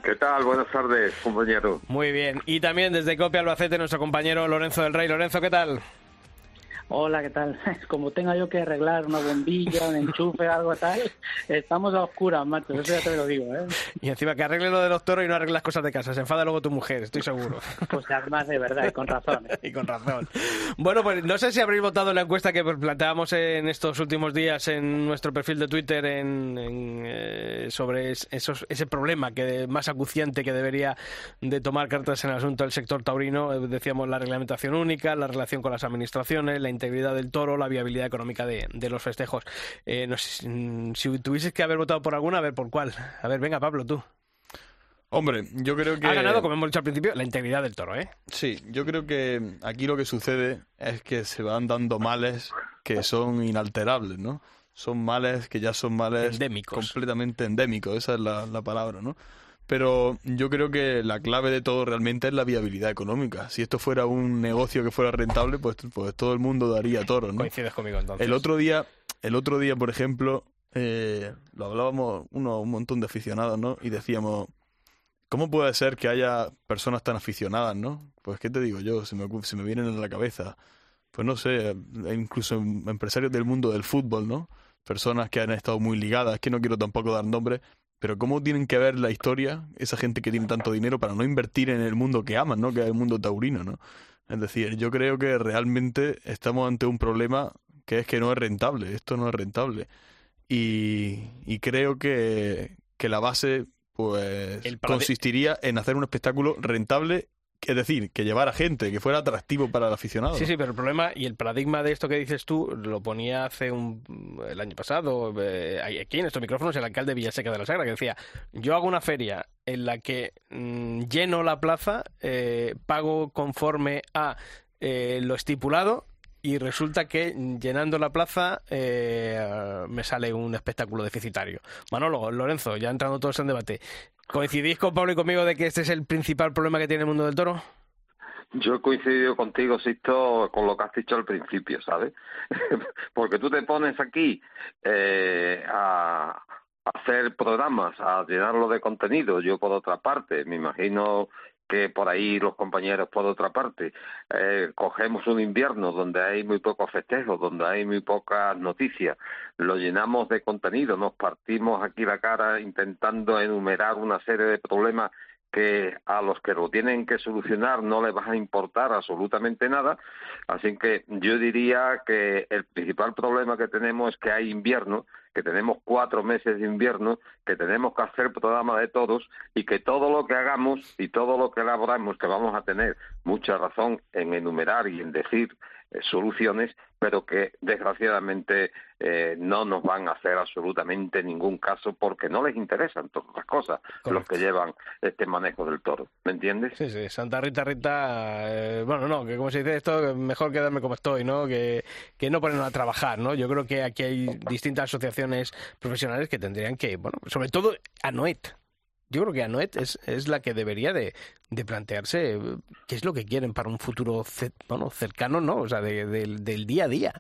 ¿Qué tal? Buenas tardes, compañero. Muy bien. Y también desde Copia Albacete, nuestro compañero Lorenzo del Rey. Lorenzo, ¿qué tal? Hola, ¿qué tal? Como tenga yo que arreglar una bombilla, un enchufe, algo tal, estamos a oscuras, macho, eso ya te lo digo, ¿eh? Y encima que arregle lo de los toros y no arregle las cosas de casa, se enfada luego tu mujer, estoy seguro. Pues además de verdad, y con razón. ¿eh? y con razón. Bueno, pues no sé si habréis votado la encuesta que planteábamos en estos últimos días en nuestro perfil de Twitter en, eh, sobre esos, ese problema que más acuciante que debería de tomar cartas en el asunto del sector taurino. Eh, decíamos la reglamentación única, la relación con las administraciones, la integridad del toro, la viabilidad económica de, los festejos. Eh, no sé, mm, si tuvieses que haber votado por alguna, a ver por cuál. A ver, venga, Pablo, tú. Hombre, yo creo que... Ha ganado, como hemos dicho al principio, la integridad del toro, ¿eh? Sí, yo creo que aquí lo que sucede es que se van dando males que son inalterables, ¿no? Son males que ya son males endémicos. completamente endémicos, esa es la, la palabra, ¿no? Pero yo creo que la clave de todo realmente es la viabilidad económica. Si esto fuera un negocio que fuera rentable, pues, pues todo el mundo daría toro, ¿no? Coincides conmigo entonces. El otro día, el otro día, por ejemplo, eh, lo hablábamos uno, un montón de aficionados, ¿no? Y decíamos, ¿cómo puede ser que haya personas tan aficionadas, ¿no? Pues qué te digo yo, se me, se me vienen a la cabeza. Pues no sé, incluso empresarios del mundo del fútbol, ¿no? Personas que han estado muy ligadas, que no quiero tampoco dar nombres, pero ¿cómo tienen que ver la historia esa gente que tiene tanto dinero para no invertir en el mundo que aman, ¿no? Que es el mundo taurino, ¿no? Es decir, yo creo que realmente estamos ante un problema que es que no es rentable, esto no es rentable. Y, y creo que, que la base pues consistiría en hacer un espectáculo rentable es decir, que llevara gente, que fuera atractivo para el aficionado. Sí, sí, pero el problema y el paradigma de esto que dices tú lo ponía hace un el año pasado, eh, aquí en estos micrófonos, el alcalde de Villaseca de la Sagra, que decía, yo hago una feria en la que mm, lleno la plaza, eh, pago conforme a eh, lo estipulado y resulta que llenando la plaza eh, me sale un espectáculo deficitario. Manolo, Lorenzo, ya entrando todos en debate, ¿coincidís con Pablo y conmigo de que este es el principal problema que tiene el mundo del toro? Yo he coincidido contigo, Sisto, con lo que has dicho al principio, ¿sabes? Porque tú te pones aquí eh, a hacer programas, a llenarlo de contenido. Yo, por otra parte, me imagino que por ahí los compañeros por otra parte eh, cogemos un invierno donde hay muy pocos festejos, donde hay muy pocas noticias, lo llenamos de contenido, nos partimos aquí la cara intentando enumerar una serie de problemas que a los que lo tienen que solucionar no les va a importar absolutamente nada. Así que yo diría que el principal problema que tenemos es que hay invierno, que tenemos cuatro meses de invierno, que tenemos que hacer programa de todos y que todo lo que hagamos y todo lo que elaboramos, que vamos a tener mucha razón en enumerar y en decir eh, soluciones, pero que desgraciadamente eh, no nos van a hacer absolutamente ningún caso porque no les interesan todas las cosas los que llevan este manejo del toro. ¿Me entiendes? Sí, sí, Santa Rita Rita, eh, bueno, no, que como se dice esto, mejor quedarme como estoy, ¿no? Que, que no ponernos a trabajar, ¿no? Yo creo que aquí hay distintas asociaciones profesionales que tendrían que, bueno, sobre todo ANOET, yo creo que Anoet es, es la que debería de, de, plantearse eh, qué es lo que quieren para un futuro bueno, cercano, ¿no? O sea, del día a día.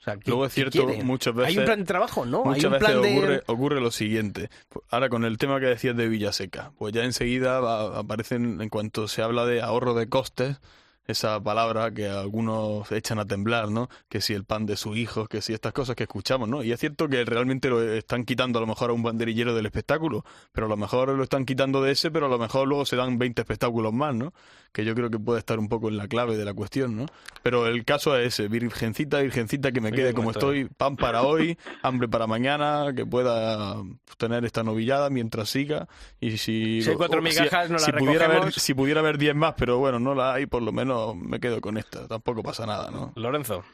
O sea, Luego es cierto, muchas veces... Hay un plan de trabajo, ¿no? Muchas Hay un veces plan de... ocurre, ocurre lo siguiente. Ahora, con el tema que decías de Villaseca, pues ya enseguida va, aparecen, en cuanto se habla de ahorro de costes, esa palabra que algunos echan a temblar, ¿no? Que si el pan de sus hijos, que si estas cosas que escuchamos, ¿no? Y es cierto que realmente lo están quitando a lo mejor a un banderillero del espectáculo, pero a lo mejor lo están quitando de ese, pero a lo mejor luego se dan 20 espectáculos más, ¿no? Que yo creo que puede estar un poco en la clave de la cuestión, ¿no? Pero el caso es ese, virgencita, virgencita, que me quede como estoy, pan para hoy, hambre para mañana, que pueda tener esta novillada mientras siga, y si... Si hay cuatro migajas, no si, pudiera haber, si pudiera haber 10 más, pero bueno, no la hay, por lo menos me quedo con esta, tampoco pasa nada, ¿no? Lorenzo.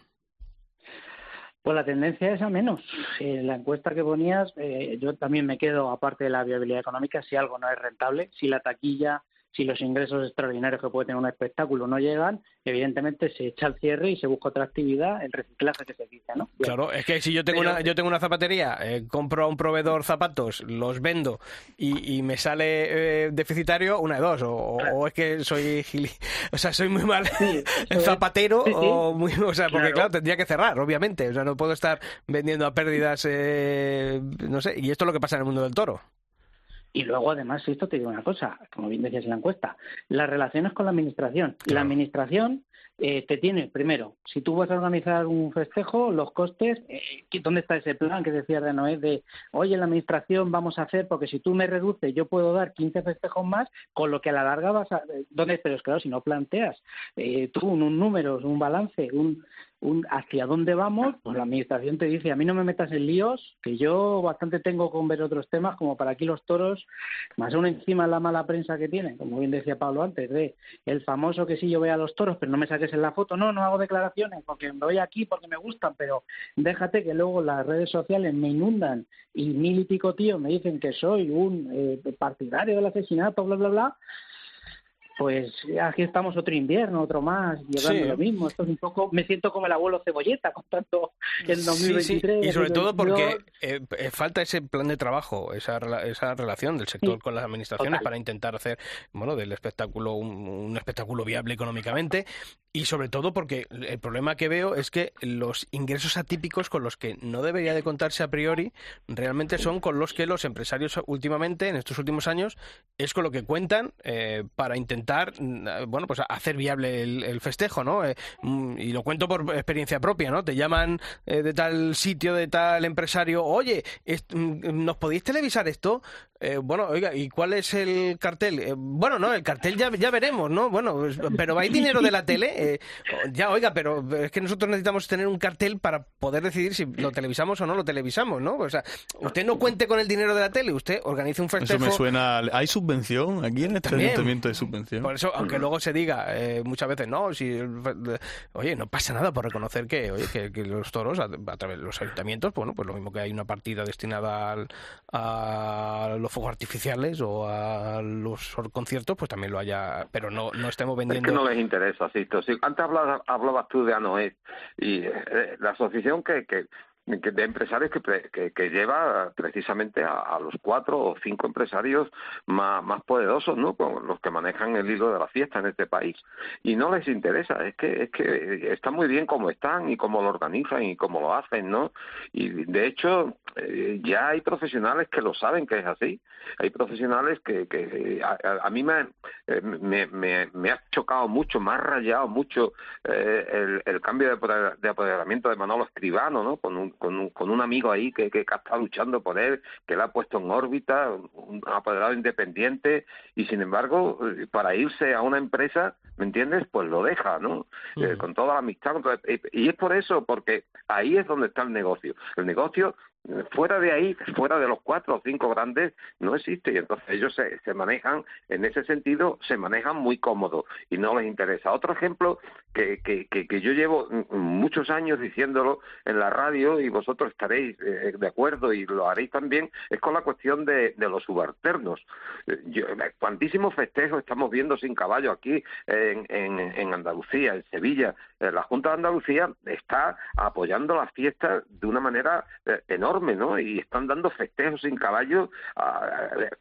Pues la tendencia es a menos. En la encuesta que ponías, eh, yo también me quedo, aparte de la viabilidad económica, si algo no es rentable, si la taquilla, si los ingresos extraordinarios que puede tener un espectáculo no llegan, evidentemente se echa al cierre y se busca otra actividad, el reciclaje que se dice, ¿no? Bien. Claro, es que si yo tengo Pero- una yo tengo una zapatería, eh, compro a un proveedor zapatos, los vendo y, y me sale eh, deficitario, una de dos, o, o- o es que soy gili- o sea, soy muy mal zapatero Sí, sí. o muy, o sea, porque Claro. claro, tendría que cerrar, obviamente, o sea, no puedo estar vendiendo a pérdidas, eh, no sé, y esto es lo que pasa en el mundo del toro. Y luego, además, esto te digo una cosa, como bien decías en la encuesta, las relaciones con la administración. La administración eh, te tiene, primero, si tú vas a organizar un festejo, los costes, eh, ¿qué- ¿dónde está ese plan que decías de Noé? De, oye, la administración vamos a hacer, porque si tú me reduces, yo puedo dar 15 festejos más, con lo que a la larga vas a... eh, ¿Dónde? Pero es claro, si no planteas eh, tú un, un número, un balance, un, un hacia dónde vamos, pues la administración te dice, a mí no me metas en líos, que yo bastante tengo con ver otros temas, como para aquí los toros, más aún encima la mala prensa que tienen, como bien decía Pablo antes, de el famoso que sí yo veo a los toros, pero no me saques en la foto, no, no hago declaraciones, porque me voy aquí porque me gustan, pero déjate que luego las redes sociales me inundan y mil y pico tíos me dicen que soy un eh, partidario del asesinato, bla, bla, bla, pues aquí estamos otro invierno, otro más, llevando Sí. lo mismo. Esto es un poco, me siento como el abuelo cebolleta contando el Sí, 2023. sí, Y sobre todo porque 2022. eh, eh, falta ese plan de trabajo, esa, esa relación del sector Sí, con las administraciones total. para intentar hacer bueno del espectáculo un, un espectáculo viable económicamente y sobre todo porque el problema que veo es que los ingresos atípicos con los que no debería de contarse a priori realmente son con los que los empresarios últimamente en estos últimos años es con lo que cuentan eh, para intentar mm, bueno pues hacer viable el, el festejo no Eh, mm, y lo cuento por experiencia propia no te llaman eh, de tal sitio de tal empresario oye mm, nos podéis televisar esto Eh, bueno oiga y cuál es el cartel Eh, bueno no el cartel ya ya veremos no bueno pues, pero hay dinero de la tele Eh, ya oiga pero es que nosotros necesitamos tener un cartel para poder decidir si lo televisamos o no lo televisamos no o sea usted no cuente con el dinero de la tele usted organice un Eso festejo me suena... ¿Hay subvención? ¿Aquí en este También. ayuntamiento hay subvención? Por eso, aunque luego se diga eh, muchas veces, no, si, oye, no pasa nada por reconocer que, oye, que, que los toros, a, a través de los ayuntamientos, bueno, pues lo mismo que hay una partida destinada al- a los fuegos artificiales o a los conciertos, pues también lo haya, pero no, no estemos Es vendiendo. que no les interesa, Sisto. Antes hablabas, hablabas tú de ANOED y eh, la asociación que, que, de empresarios que, que, lleva precisamente a, los cuatro o cinco empresarios más, más poderosos, ¿no? los que manejan el hilo de la fiesta en este país. Y no les interesa, es que, es que están muy bien como están y cómo lo organizan y cómo lo hacen, ¿no? Y de hecho, eh, ya hay profesionales que lo saben que es así. Hay profesionales que, que a, mí eh, me, me, me, ha chocado mucho, me ha rayado mucho eh, el, el, cambio de, de apoderamiento de Manolo Escribano, ¿no? Con un, con un, con un amigo ahí que, que, está luchando por él, que le ha puesto en órbita, un apoderado independiente, y sin embargo, eh, para irse a una empresa, ¿me entiendes? Pues lo deja, ¿no? Eh, con toda la amistad. y es por eso, porque ahí es donde está el negocio. El negocio fuera de ahí, fuera de los cuatro o cinco grandes, no existe. Y entonces ellos se, se manejan, en ese sentido, se manejan muy cómodos y no les interesa. Otro ejemplo que, que, que, yo llevo muchos años diciéndolo en la radio y vosotros estaréis eh, de acuerdo y lo haréis también, es con la cuestión de, de los subalternos. Eh, yo, cuantísimos festejos estamos viendo sin caballo aquí en, en Andalucía, en Sevilla. Eh, la Junta de Andalucía está apoyando las fiestas de una manera enorme ¿no? Y están dando festejos sin caballo,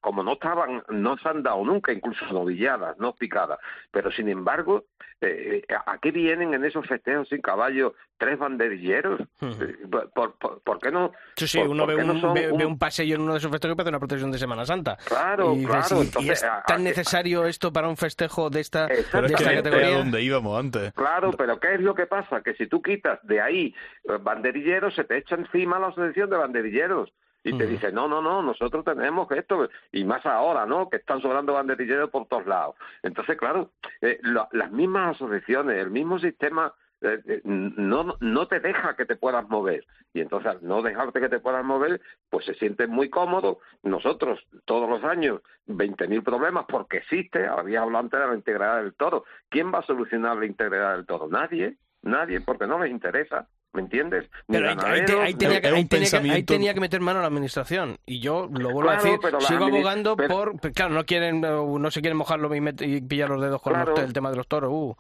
como no estaban, no se han dado nunca, incluso novilladas, no picadas. Pero sin embargo, eh, ¿a qué vienen en esos festejos sin caballo tres banderilleros? Eh, ¿Por, qué no? Sí, sí, uno ve, un, paseo en uno de esos festejos y parece una procesión de Semana Santa. Claro, claro. es tan necesario esto para un festejo de esta, de esta categoría? donde íbamos antes. Claro, pero ¿qué es lo que pasa? Que si tú quitas de ahí eh, banderilleros, se te echa encima la asociación de banderilleros y te dice, no, no, no, nosotros tenemos esto, y más ahora, ¿no? Que están sobrando banderilleros por todos lados. Entonces, claro, eh, las mismas asociaciones, el mismo sistema no, no te deja que te puedas mover. Y entonces, al no dejarte que te puedas mover, pues se siente muy cómodo. Nosotros, todos los años, 20.000 problemas porque existe, había hablado antes de la integridad del toro. ¿Quién va a solucionar la integridad del toro? Nadie, nadie, porque no les interesa. ¿Me entiendes? Pero ahí, tenía, que, meter mano a la administración. Y yo lo vuelvo a decir, sigo abogando por... Claro, no quieren no se quieren mojarlo y, pillar los dedos con el tema de los toros. Uh,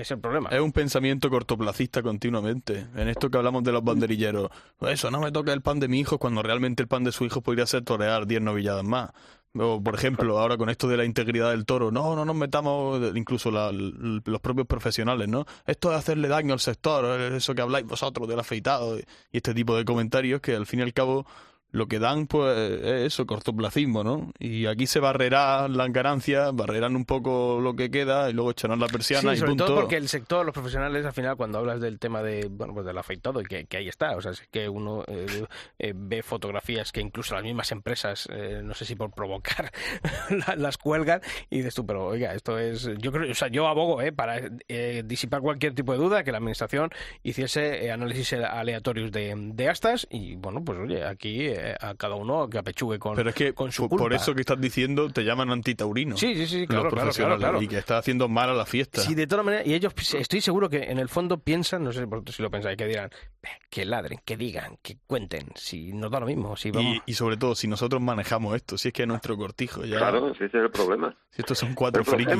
es el problema. Es un pensamiento cortoplacista continuamente. En esto que hablamos de los banderilleros. Pues eso, no me toca el pan de mi hijo cuando realmente el pan de su hijo podría ser torear 10 novilladas más. O, por ejemplo, ahora con esto de la integridad del toro, no, no nos metamos, incluso los propios profesionales, ¿no? Esto es hacerle daño al sector, eso que habláis vosotros del afeitado y este tipo de comentarios que al fin y al cabo lo que dan, pues, es eso, cortoplacismo, ¿no? Y aquí se barrerán las ganancias, barrerán un poco lo que queda y luego echarán la persiana sí, sobre todo porque el sector, los profesionales, al final, cuando hablas del tema de, bueno, pues del afeitado, y que, ahí está, o sea, es que uno eh, eh, ve fotografías que incluso las mismas empresas, eh, no sé si por provocar, las cuelgan y dices tú, pero oiga, esto es, yo creo, o sea, yo abogo, ¿eh? Para disipar cualquier tipo de duda, que la administración hiciese análisis aleatorios de, de astas y, bueno, pues oye, aquí a cada uno que apechugue con, Pero es que con su por, por eso que estás diciendo te llaman antitaurino. Sí, sí, sí, claro, claro, Y que está haciendo mal a la fiesta. Sí, de todas maneras, y ellos estoy seguro que en el fondo piensan, no sé si lo pensáis, que dirán, que ladren, que digan, que cuenten, si nos da lo mismo. Si vamos... y, sobre todo, si nosotros manejamos esto, si es que es nuestro cortijo. Ya... Claro, si ese es el problema. Si estos son cuatro el frikis.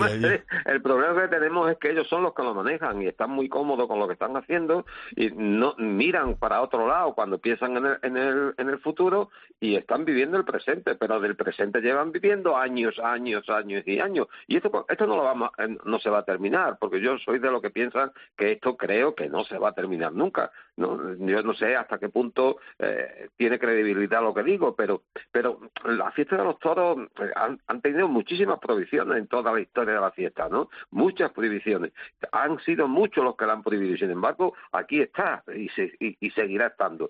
el problema que tenemos es que ellos son los que lo manejan y están muy cómodos con lo que están haciendo y no miran para otro lado cuando piensan en el, en el, en el futuro y están viviendo el presente, pero del presente llevan viviendo años, años, años y años. Y esto, esto no, lo vamos, no se va a terminar, porque yo soy de lo que piensan que esto creo que no se va a terminar nunca. ¿No? Yo no sé hasta qué punto eh, tiene credibilidad lo que digo, pero, pero la fiesta de los toros eh, han, han, tenido muchísimas prohibiciones en toda la historia de la fiesta, ¿no? Muchas prohibiciones. Han sido muchos los que la han prohibido, sin embargo, aquí está y, se, y seguirá estando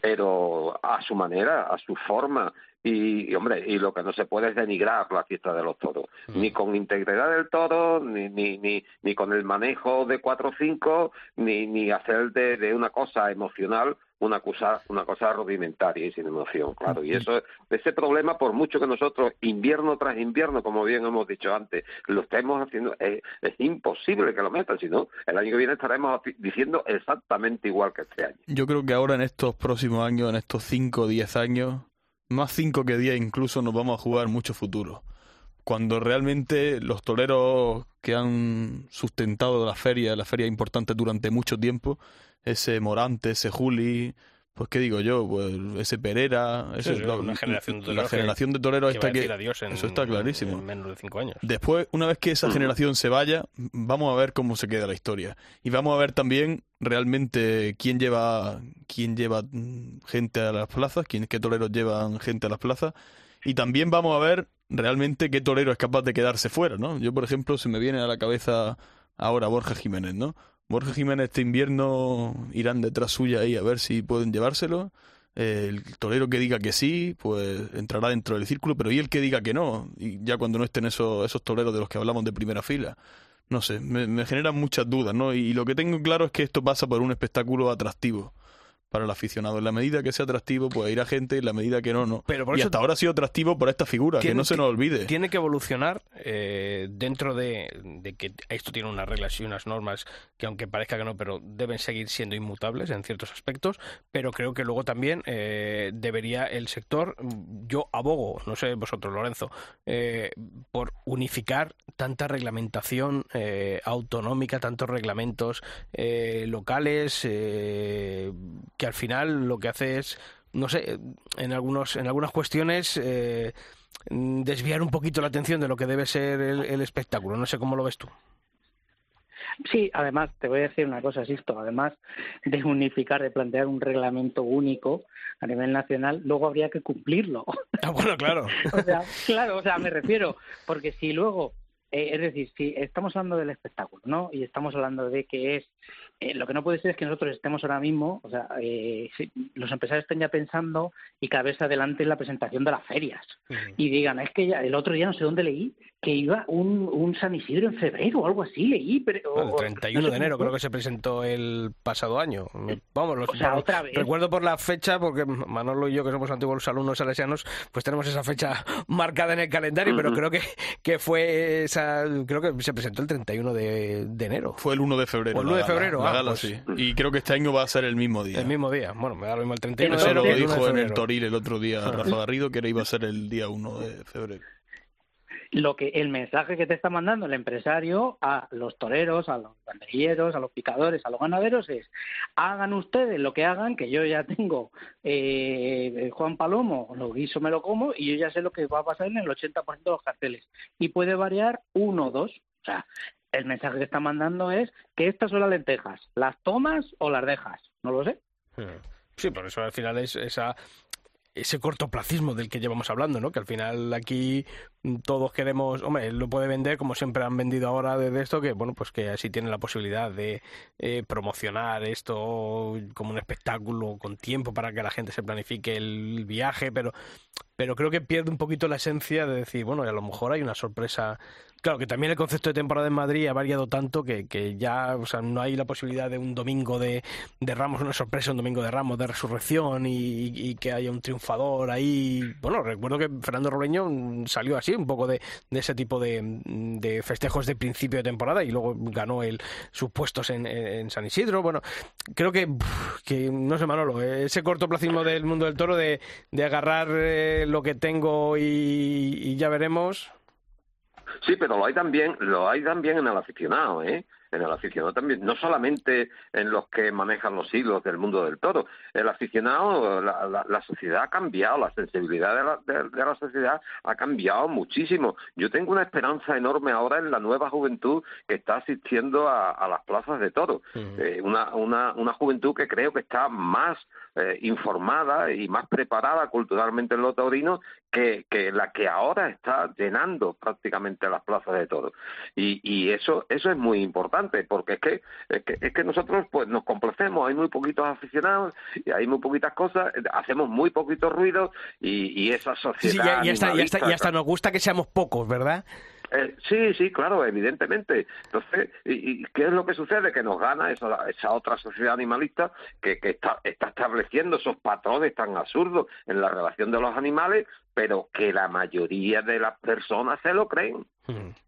pero a su manera, a su forma. Y, hombre, y lo que no se puede es denigrar la fiesta de los toros, mm. ni con integridad del toro, ni, ni, ni, ni con el manejo de cuatro o cinco, ni, ni hacer de, de una cosa emocional una cosa, una cosa rudimentaria y sin emoción, claro. Y eso, ese problema, por mucho que nosotros, invierno tras invierno, como bien hemos dicho antes, lo estemos haciendo, es, imposible que lo metan, si no, el año que viene estaremos diciendo exactamente igual que este año. Yo creo que ahora en estos próximos años, en estos 5 o 10 años, más 5 que 10 incluso, nos vamos a jugar mucho futuro. Cuando realmente los toleros que han sustentado la feria, la feria importante durante mucho tiempo, ese Morante, ese Juli, pues qué digo yo, pues ese Pereira, ese, Sí, sí, una generación de la toreros generación que- de toreros que a que en- eso está clarísimo. en menos de cinco años. Después, una vez que esa generación se vaya, vamos a ver cómo se queda la historia. Y vamos a ver también realmente quién lleva, quién lleva mm, gente a las plazas, quién, qué toreros llevan gente a las plazas. Y también vamos a ver realmente qué torero es capaz de quedarse fuera, ¿no? Yo, por ejemplo, se me viene a la cabeza ahora Borja Jiménez, ¿no? Borja Jiménez este invierno irán detrás suya ahí a ver si pueden llevárselo. El torero que diga que sí, pues entrará dentro del círculo, pero y el que diga que no, y ya cuando no estén esos, esos toreros de los que hablamos de primera fila. No sé, me generan muchas dudas, ¿no? Y lo que tengo claro es que esto pasa por un espectáculo atractivo para el aficionado. En la medida que sea atractivo, pues irá gente, en la medida que no, no. Pero por y eso- hasta ahora ha sido atractivo por esta figura, que no se nos olvide. Tiene que evolucionar eh, dentro de, de que esto tiene unas reglas y unas normas que, aunque parezca que no, pero deben seguir siendo inmutables en ciertos aspectos. Pero creo que luego también eh, debería el sector, yo abogo, no sé vosotros, Lorenzo, eh, por unificar tanta reglamentación autonómica, tantos reglamentos locales, que al final lo que hace es no sé, en algunos en algunas cuestiones eh, desviar un poquito la atención de lo que debe ser el, el espectáculo. No sé cómo lo ves tú. Sí, además, te voy a decir una cosa, Sisto, además de unificar, de plantear un reglamento único a nivel nacional, luego habría que cumplirlo. Ah, bueno, claro. o sea, claro, o sea, me refiero, porque si luego, eh, es decir, si estamos hablando del espectáculo, ¿no? Y estamos hablando de que es, eh, lo que no puede ser es que nosotros estemos ahora mismo, o sea, eh, si los empresarios estén ya pensando y cada vez adelante la presentación de las ferias y digan, es que ya, el otro día no sé dónde leí que iba un, un San Isidro en febrero o algo así, leí, pero... Bueno, el o- 31 no sé de enero creo que se presentó el pasado año. Me- Vamos, los, O sea, vamos, otra vez. recuerdo por la fecha, porque Manolo y yo, que somos antiguos alumnos salesianos, pues tenemos esa fecha marcada en el calendario, pero creo que, que fue esa, creo que se presentó el 31 de, de enero. Fue el 1 de febrero. O el la 1 de febrero, la ah, gala, pues- sí. Y creo que este año va a ser el mismo día. El mismo día. Bueno, me da lo mismo el 31 de Eso lo que el 1 de dijo en el. Toril el otro día Rafa Garrido, que era- iba a ser el día 1 de febrero. lo que el mensaje que te está mandando el empresario a los toreros, a los banderilleros, a los picadores, a los ganaderos es hagan ustedes lo que hagan, que yo ya tengo eh, Juan Palomo, lo guiso me lo como y yo ya sé lo que va a pasar en el 80% de los carteles y puede variar uno o dos, o sea, el mensaje que está mandando es que estas son las lentejas, las tomas o las dejas, no lo sé. Sí, por eso al final es esa ese cortoplacismo del que llevamos hablando, ¿no? Que al final aquí todos queremos, hombre, él lo puede vender como siempre han vendido ahora desde esto, que bueno, pues que así tiene la posibilidad de eh, promocionar esto como un espectáculo con tiempo para que la gente se planifique el viaje, pero pero creo que pierde un poquito la esencia de decir, bueno, a lo mejor hay una sorpresa. Claro, que también el concepto de temporada en Madrid ha variado tanto que, que ya, o sea, no hay la posibilidad de un domingo de, Ramos, una sorpresa, un domingo de Ramos, de resurrección y, y que haya un triunfador ahí. Bueno, recuerdo que Fernando Robleño mm, salió así, un poco de, de ese tipo de, de festejos de principio de temporada y luego ganó el, sus puestos en, San Isidro. Bueno, creo que, que no sé, Manolo, ese cortoplacismo del mundo del toro de, de agarrar eh, lo que tengo y ya veremos. Sí, pero lo hay también, lo hay también en el aficionado, ¿eh? En el aficionado también, no solamente en los que manejan los hilos del mundo del toro. El aficionado, la, la, la sociedad ha cambiado, la sensibilidad de la, de, de la, sociedad ha cambiado muchísimo. Yo tengo una esperanza enorme ahora en la nueva juventud que está asistiendo a, a las plazas de toro. Uh -huh. eh, una, una, una juventud que creo que está más eh, informada y más preparada culturalmente en lo taurino que, que, la que ahora está llenando prácticamente las plazas de toros. Y, y eso, eso es muy importante, porque es que, es que, es que nosotros pues nos complacemos, hay muy poquitos aficionados y hay muy poquitas cosas, hacemos muy poquitos ruidos y, y esa sociedad. Sí, ya, ya, está, ya, está, ya hasta nos gusta que seamos pocos, ¿verdad? Eh, sí, sí, claro, evidentemente. Entonces, ¿y, y qué es lo que sucede? Que nos gana esa, esa otra sociedad animalista que, que está, está estableciendo esos patrones tan absurdos en la relación de los animales, pero que la mayoría de las personas se lo creen.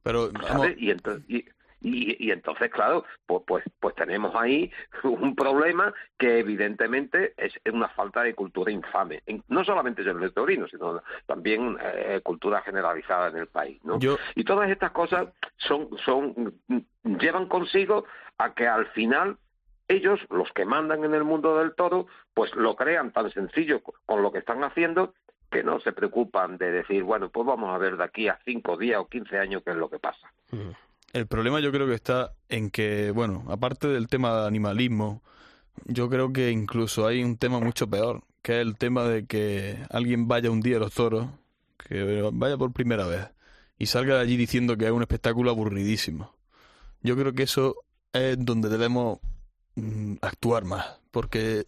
Pero, ¿sabes? Y entonces... Y, y, y, entonces, claro, pues, pues, pues tenemos ahí un problema que evidentemente es una falta de cultura infame. No solamente en el taurino, sino también eh, cultura generalizada en el país. ¿no? Yo... Y todas estas cosas son, son, llevan consigo a que al final ellos, los que mandan en el mundo del toro, pues lo crean tan sencillo con lo que están haciendo que no se preocupan de decir, bueno, pues vamos a ver de aquí a cinco días o quince años qué es lo que pasa. El problema yo creo que está en que, bueno, aparte del tema de animalismo, yo creo que incluso hay un tema mucho peor, que es el tema de que alguien vaya un día a los toros, que vaya por primera vez, y salga de allí diciendo que es un espectáculo aburridísimo. Yo creo que eso es donde debemos mm, actuar más, porque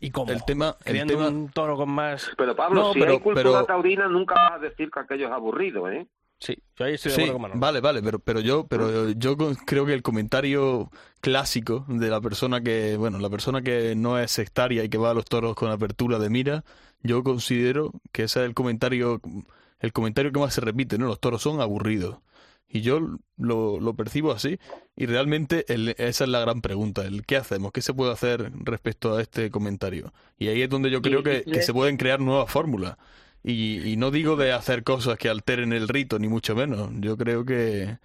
¿Y cómo? el tema, el tema un toro con más... Pero Pablo, No, si pero- hay cultura pero- taurina, nunca vas a decir que aquello es aburrido, ¿eh? Sí, yo ahí estoy de Sí, acuerdo con Manolo. vale, vale, pero, pero yo, pero yo creo que el comentario clásico de la persona que, bueno, la persona que no es sectaria y que va a los toros con apertura de mira, yo considero que ese es el comentario, el comentario que más se repite, ¿no? Los toros son aburridos. Y yo lo, lo percibo así. Y realmente el- esa es la gran pregunta, el qué hacemos, qué se puede hacer respecto a este comentario. Y ahí es donde yo creo que, que se pueden crear nuevas fórmulas. Y, y no digo de hacer cosas que alteren el rito, ni mucho menos. Yo creo que,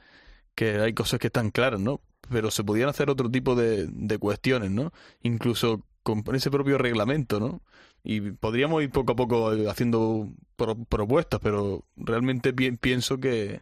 que hay cosas que están claras, ¿no? Pero se podían hacer otro tipo de, de cuestiones, ¿no? Incluso con ese propio reglamento, ¿no? Y podríamos ir poco a poco haciendo pro- propuestas, pero realmente pi- pienso que,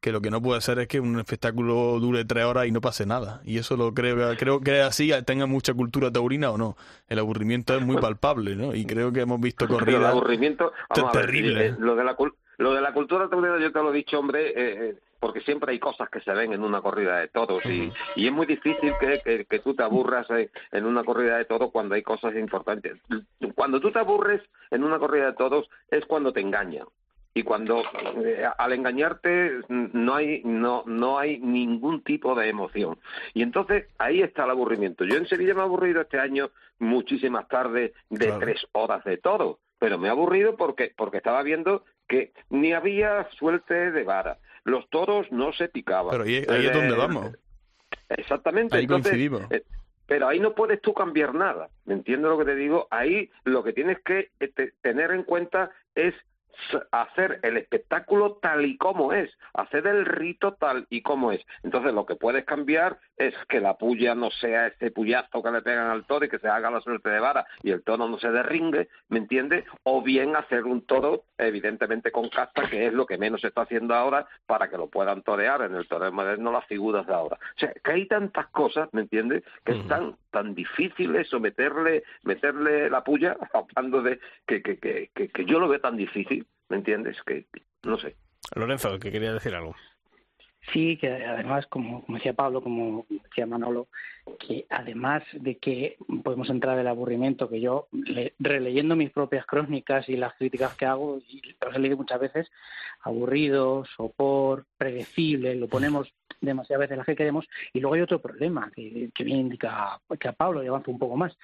que lo que no puede ser es que un espectáculo dure tres horas y no pase nada. Y eso lo creo, creo que así, tenga mucha cultura taurina o no. El aburrimiento es muy palpable, ¿no? Y creo que hemos visto Pero el corridas aburrimiento, vamos ver, terrible. eh, lo de la lo de la cultura taurina yo te lo he dicho, hombre, eh, eh, porque siempre hay cosas que se ven en una corrida de toros y, y es muy difícil que, que, que tú te aburras en una corrida de toros cuando hay cosas importantes. Cuando tú te aburres en una corrida de toros es cuando te engañan. Y cuando eh, al engañarte no hay no no hay ningún tipo de emoción. Y entonces ahí está el aburrimiento. Yo en Sevilla me he aburrido este año muchísimas tardes de Claro. tres horas de toro, pero me he aburrido porque porque estaba viendo que ni había suelte de vara, los toros no se picaban. Pero ahí, ahí es Eh, donde vamos. Exactamente. Ahí Entonces, coincidimos. eh, pero ahí no puedes tú cambiar nada. ¿Me entiendes lo que te digo? Ahí lo que tienes que eh, te- tener en cuenta es hacer el espectáculo tal y como es, hacer el rito tal y como es. Entonces lo que puedes cambiar es que la puya no sea ese puyazo que le pegan al toro y que se haga la suerte de vara y el toro no se derringue, ¿me entiendes? O bien hacer un toro evidentemente con casta, que es lo que menos se está haciendo ahora para que lo puedan torear en el toreo moderno las figuras de ahora. O sea, que hay tantas cosas, ¿me entiendes? Que es tan, tan difícil eso, meterle, meterle la puya, hablando de que, que, que, que, que yo lo veo tan difícil, ¿me entiendes? Que, no sé. Lorenzo, que quería decir algo. Sí, que además, como, como decía Pablo, como decía Manolo, que además de que podemos entrar en el aburrimiento, que yo, le- releyendo mis propias crónicas y las críticas que hago, y los he leído muchas veces, aburrido, sopor, predecible, lo ponemos demasiadas veces las que queremos, y luego hay otro problema que, que bien indica que a Pablo y avanza un poco más.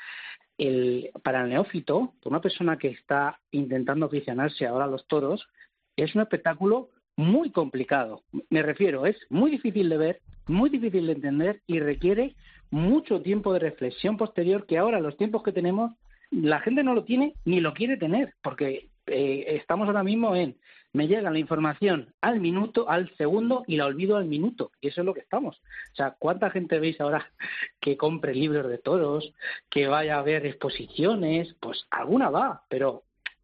El, para el neófito, para una persona que está intentando aficionarse ahora a los toros, es un espectáculo muy complicado. Me refiero, es muy difícil de ver, muy difícil de entender y requiere mucho tiempo de reflexión posterior que ahora, los tiempos que tenemos, la gente no lo tiene ni lo quiere tener, porque eh, estamos ahora mismo en me llega la información al minuto, al segundo y la olvido al minuto. Y eso es lo que estamos. O sea, ¿cuánta gente veis ahora que compre libros de toros, que vaya a ver exposiciones? Pues alguna va, pero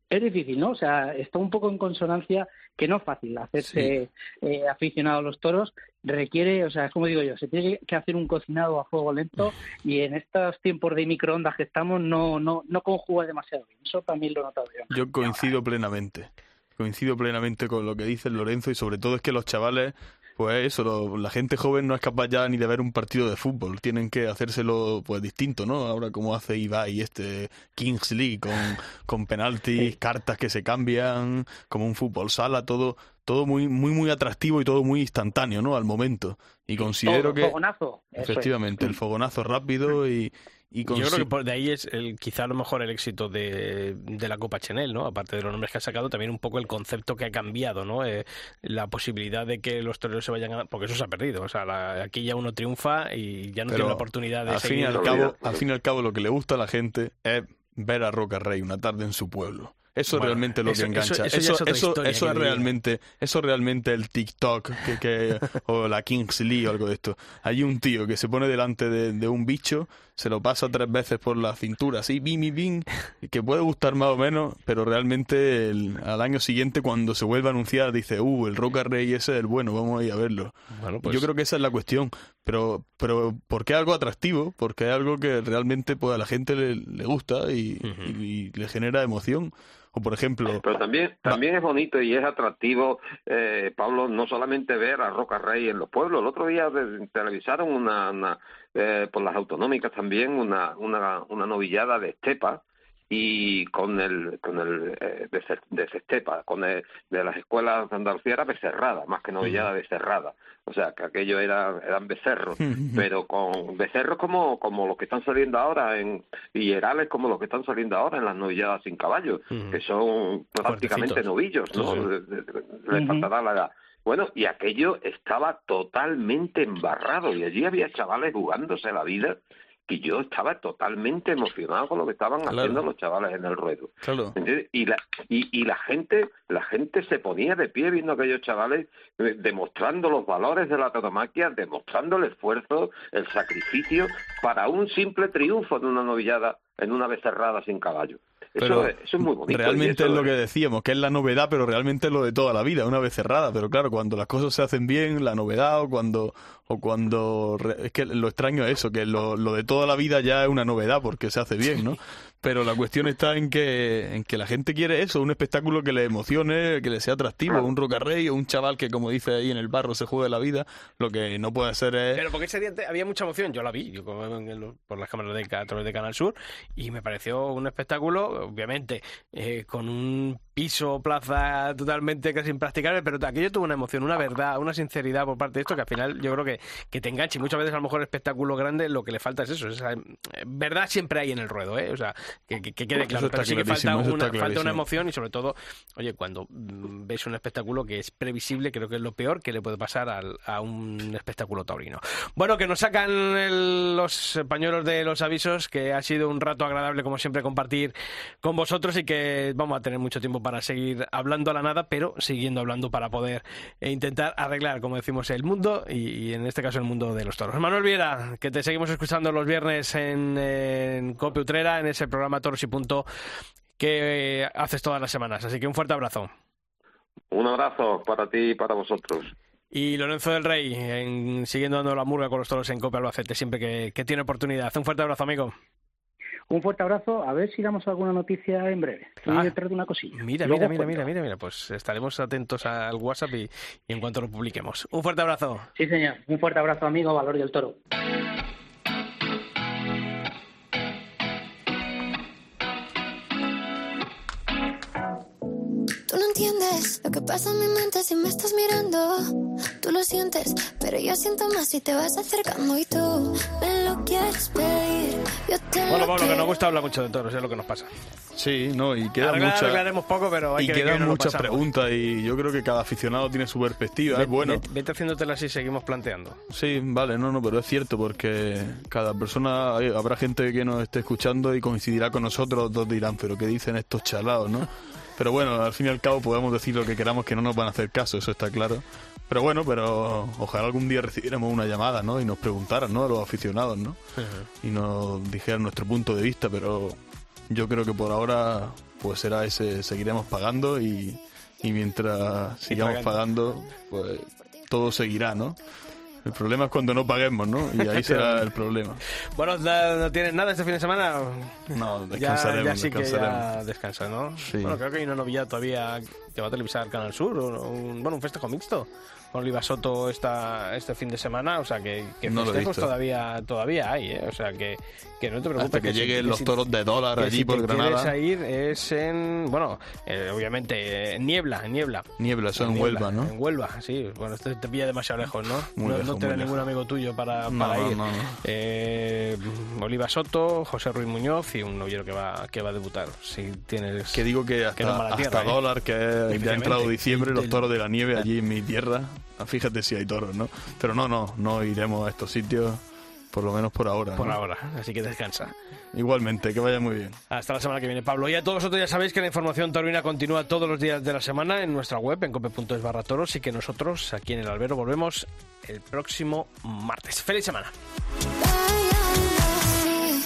es difícil, ¿no? O sea, está un poco en consonancia que no es fácil hacerse eh, aficionado a los toros. Requiere, o sea, es como digo yo, se tiene que hacer un cocinado a fuego lento y en estos tiempos de microondas que estamos no no no conjuga demasiado bien. Eso también lo he notado yo. Yo coincido plenamente. Coincido plenamente con lo que dice Lorenzo y sobre todo es que los chavales, pues eso, lo- la gente joven no es capaz ya ni de ver un partido de fútbol. Tienen que hacérselo pues distinto, ¿no? Ahora como hace Ibai este Kings League con, con penaltis, cartas que se cambian, como un fútbol sala, todo todo muy muy muy atractivo y todo muy instantáneo, ¿no? Al momento. Y considero Todo, que fogonazo. Es. efectivamente el fogonazo rápido y y Yo creo que por de ahí es el, quizá a lo mejor el éxito de, de la Copa Chanel, ¿no? Aparte de los nombres que ha sacado, también un poco el concepto que ha cambiado, ¿no? Eh, la posibilidad de que los toreros se vayan a... Porque eso se ha perdido, o sea, la- aquí ya uno triunfa y ya no Pero tiene la oportunidad de al fin y al cabo, al fin y al cabo lo que le gusta a la gente es ver a Roca Rey una tarde en su pueblo. Eso es Bueno, realmente lo eso- que engancha. eso- eso es historia, eso es diría. realmente, eso es realmente el TikTok que, que- o la Kings League o algo de esto. Hay un tío que se pone delante de, de un bicho, se lo pasa tres veces por la cintura, así, bim y bim, que puede gustar más o menos, pero realmente el- al año siguiente cuando se vuelve a anunciar dice, uh, el Roca Rey ese es el bueno, vamos a ir a verlo. Bueno, Y pues- Yo creo que esa es la cuestión, pero pero porque es algo atractivo, porque es algo que realmente pues a la gente le, le gusta y, y- y le genera emoción. O por ejemplo, Pero también, también es bonito y es atractivo, eh, Pablo, no solamente ver a Roca Rey en los pueblos. El otro día televisaron una, una, eh, por las autonómicas también una, una, una novillada de Estepa y con el con el eh, de, de Estepa, con el, de las escuelas de Andalucía era becerrada, más que novillada becerrada. O sea, que aquello era, eran becerros, pero con becerros como, como los que están saliendo ahora en y herales como los que están saliendo ahora en las novilladas sin caballo, que son prácticamente novillos, ¿no? Le- Le faltará la edad. Bueno, y aquello estaba totalmente embarrado y allí había chavales jugándose la vida que yo estaba totalmente emocionado con lo que estaban Claro. haciendo los chavales en el ruedo. Y la, y, y la gente la gente se ponía de pie viendo a aquellos chavales eh, demostrando los valores de la tauromaquia, demostrando el esfuerzo, el sacrificio para un simple triunfo en una novillada, en una becerrada sin caballo. Pero es- eso es muy bonito. y realmente eso es lo que decíamos, que es la novedad, pero realmente es lo de toda la vida, una vez cerrada. Pero claro, cuando las cosas se hacen bien, la novedad o cuando o cuando re- es que lo extraño es eso, que lo, lo de toda la vida ya es una novedad porque se hace bien, ¿no? Pero la cuestión está en que en que la gente quiere eso, un espectáculo que le emocione, que le sea atractivo, un rocarrey o un chaval que como dice ahí en el barro se juegue la vida, lo que no puede ser es Pero porque ese día había mucha emoción, yo la vi yo como en el- por las cámaras de, a través de Canal Sur y me pareció un espectáculo, obviamente, eh, con un piso, plaza totalmente casi impracticable, pero aquello tuvo una emoción, una verdad, una sinceridad por parte de esto que al final yo creo que, que te engancha y muchas veces a lo mejor espectáculo grande lo que le falta es eso, esa, eh, verdad siempre hay en el ruedo, ¿eh? o sea, que, que- que quede claro, pero sí que falta una, falta una emoción y sobre todo, oye, cuando mm, ves un espectáculo que es previsible, creo que es lo peor que le puede pasar al- a un espectáculo taurino. Bueno, que nos sacan el- los pañuelos de los avisos, que ha sido un rato agradable, como siempre, compartir con vosotros y que vamos a tener mucho tiempo para seguir hablando a la nada, pero siguiendo hablando para poder eh, intentar arreglar, como decimos, el mundo y, y en este caso el mundo de los toros. Manuel Viera, que te seguimos escuchando los viernes en, en Cope Utrera, en ese programa Toros y Punto que eh, haces todas las semanas. Así que un fuerte abrazo. Un abrazo para ti y para vosotros. Y Lorenzo del Rey, en- siguiendo dando la murga con los toros en Copa Albacete, siempre que, que tiene oportunidad. Un fuerte abrazo, amigo. Un fuerte abrazo, a ver si damos alguna noticia en breve. Estoy Ah. detrás de una cosilla. Mira, Luego mira, mira, mira, mira, pues estaremos atentos al WhatsApp y, y en cuanto lo publiquemos. Un fuerte abrazo. Sí, señor. Un fuerte abrazo, amigo, Valor del Toro. Entiendes lo que pasa en mi mente si me estás mirando. Tú lo sientes, pero yo siento más si te vas acercando y tú me lo quieres pedir. Yo te Bueno, lo Pablo, que nos gusta hablar mucho de toros, es lo que nos pasa. Sí, no, y queda Arreglar, mucha- arreglaremos poco, pero hay y que ver que quedan no lo muchas pasamos. preguntas y yo creo que cada aficionado tiene su perspectiva. Ve- es bueno. Vete, vete haciéndotelas y seguimos planteando. Sí, vale, no, no, pero es cierto porque cada persona, hay- habrá gente que nos esté escuchando y coincidirá con nosotros, dos dirán, pero ¿qué dicen estos chalados, no? Pero bueno, al fin y al cabo podemos decir lo que queramos que no nos van a hacer caso, eso está claro. Pero bueno, pero ojalá algún día recibiéramos una llamada, ¿no? Y nos preguntaran, ¿no? A los aficionados, ¿no? Y nos dijeran nuestro punto de vista, pero yo creo que por ahora pues será ese, seguiremos pagando y, y mientras sigamos pagando. pagando, pues todo seguirá, ¿no? El problema es cuando no paguemos, ¿no? Y ahí será el problema. Bueno, ¿no, no tienes nada este fin de semana? No, descansaremos, ya sí que descansaremos. ya descansa, ¿no? Sí. Bueno, creo que hay una novillada todavía que va a televisar Canal Sur, un, bueno, un festejo mixto con Oliva Soto esta, este fin de semana, o sea que, que No festejos todavía, todavía hay, ¿eh? o sea que, que no te preocupes. Hasta que si- lleguen que los si- toros de dólar que allí si por te Granada. quieres ir es en, bueno, eh, obviamente, en Niebla, en Niebla. Niebla, eso en Huelva, ¿no? En Huelva, sí. Bueno, este te pilla demasiado lejos, ¿no? Muy no, lejos, no te da ningún amigo tuyo para, No, para no, ir. no, no. Eh, Oliva Soto, José Ruiz Muñoz y un novillero que va, que va a debutar. Si tienes... Que digo que hasta, mala hasta tierra, ¿eh? dólar, que ya ha entrado diciembre, los toros de la nieve allí en mi tierra. Ah, Fíjate si hay toros, ¿no? Pero no, no, no iremos a estos sitios Por lo menos por ahora. Por ¿no? ahora, así que descansa. Igualmente, que vaya muy bien. Hasta la semana que viene, Pablo. Y a todos vosotros ya sabéis que la información taurina continúa todos los días de la semana en nuestra web, en cope.es barra toros, y que nosotros aquí en el albero volvemos el próximo martes. ¡Feliz semana! Bailando así,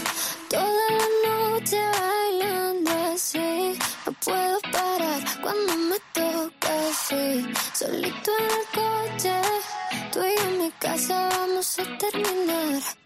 toda la noche bailando así. No puedo parar cuando me toca así. Solito en el coche, tú y en mi casa vamos a terminar.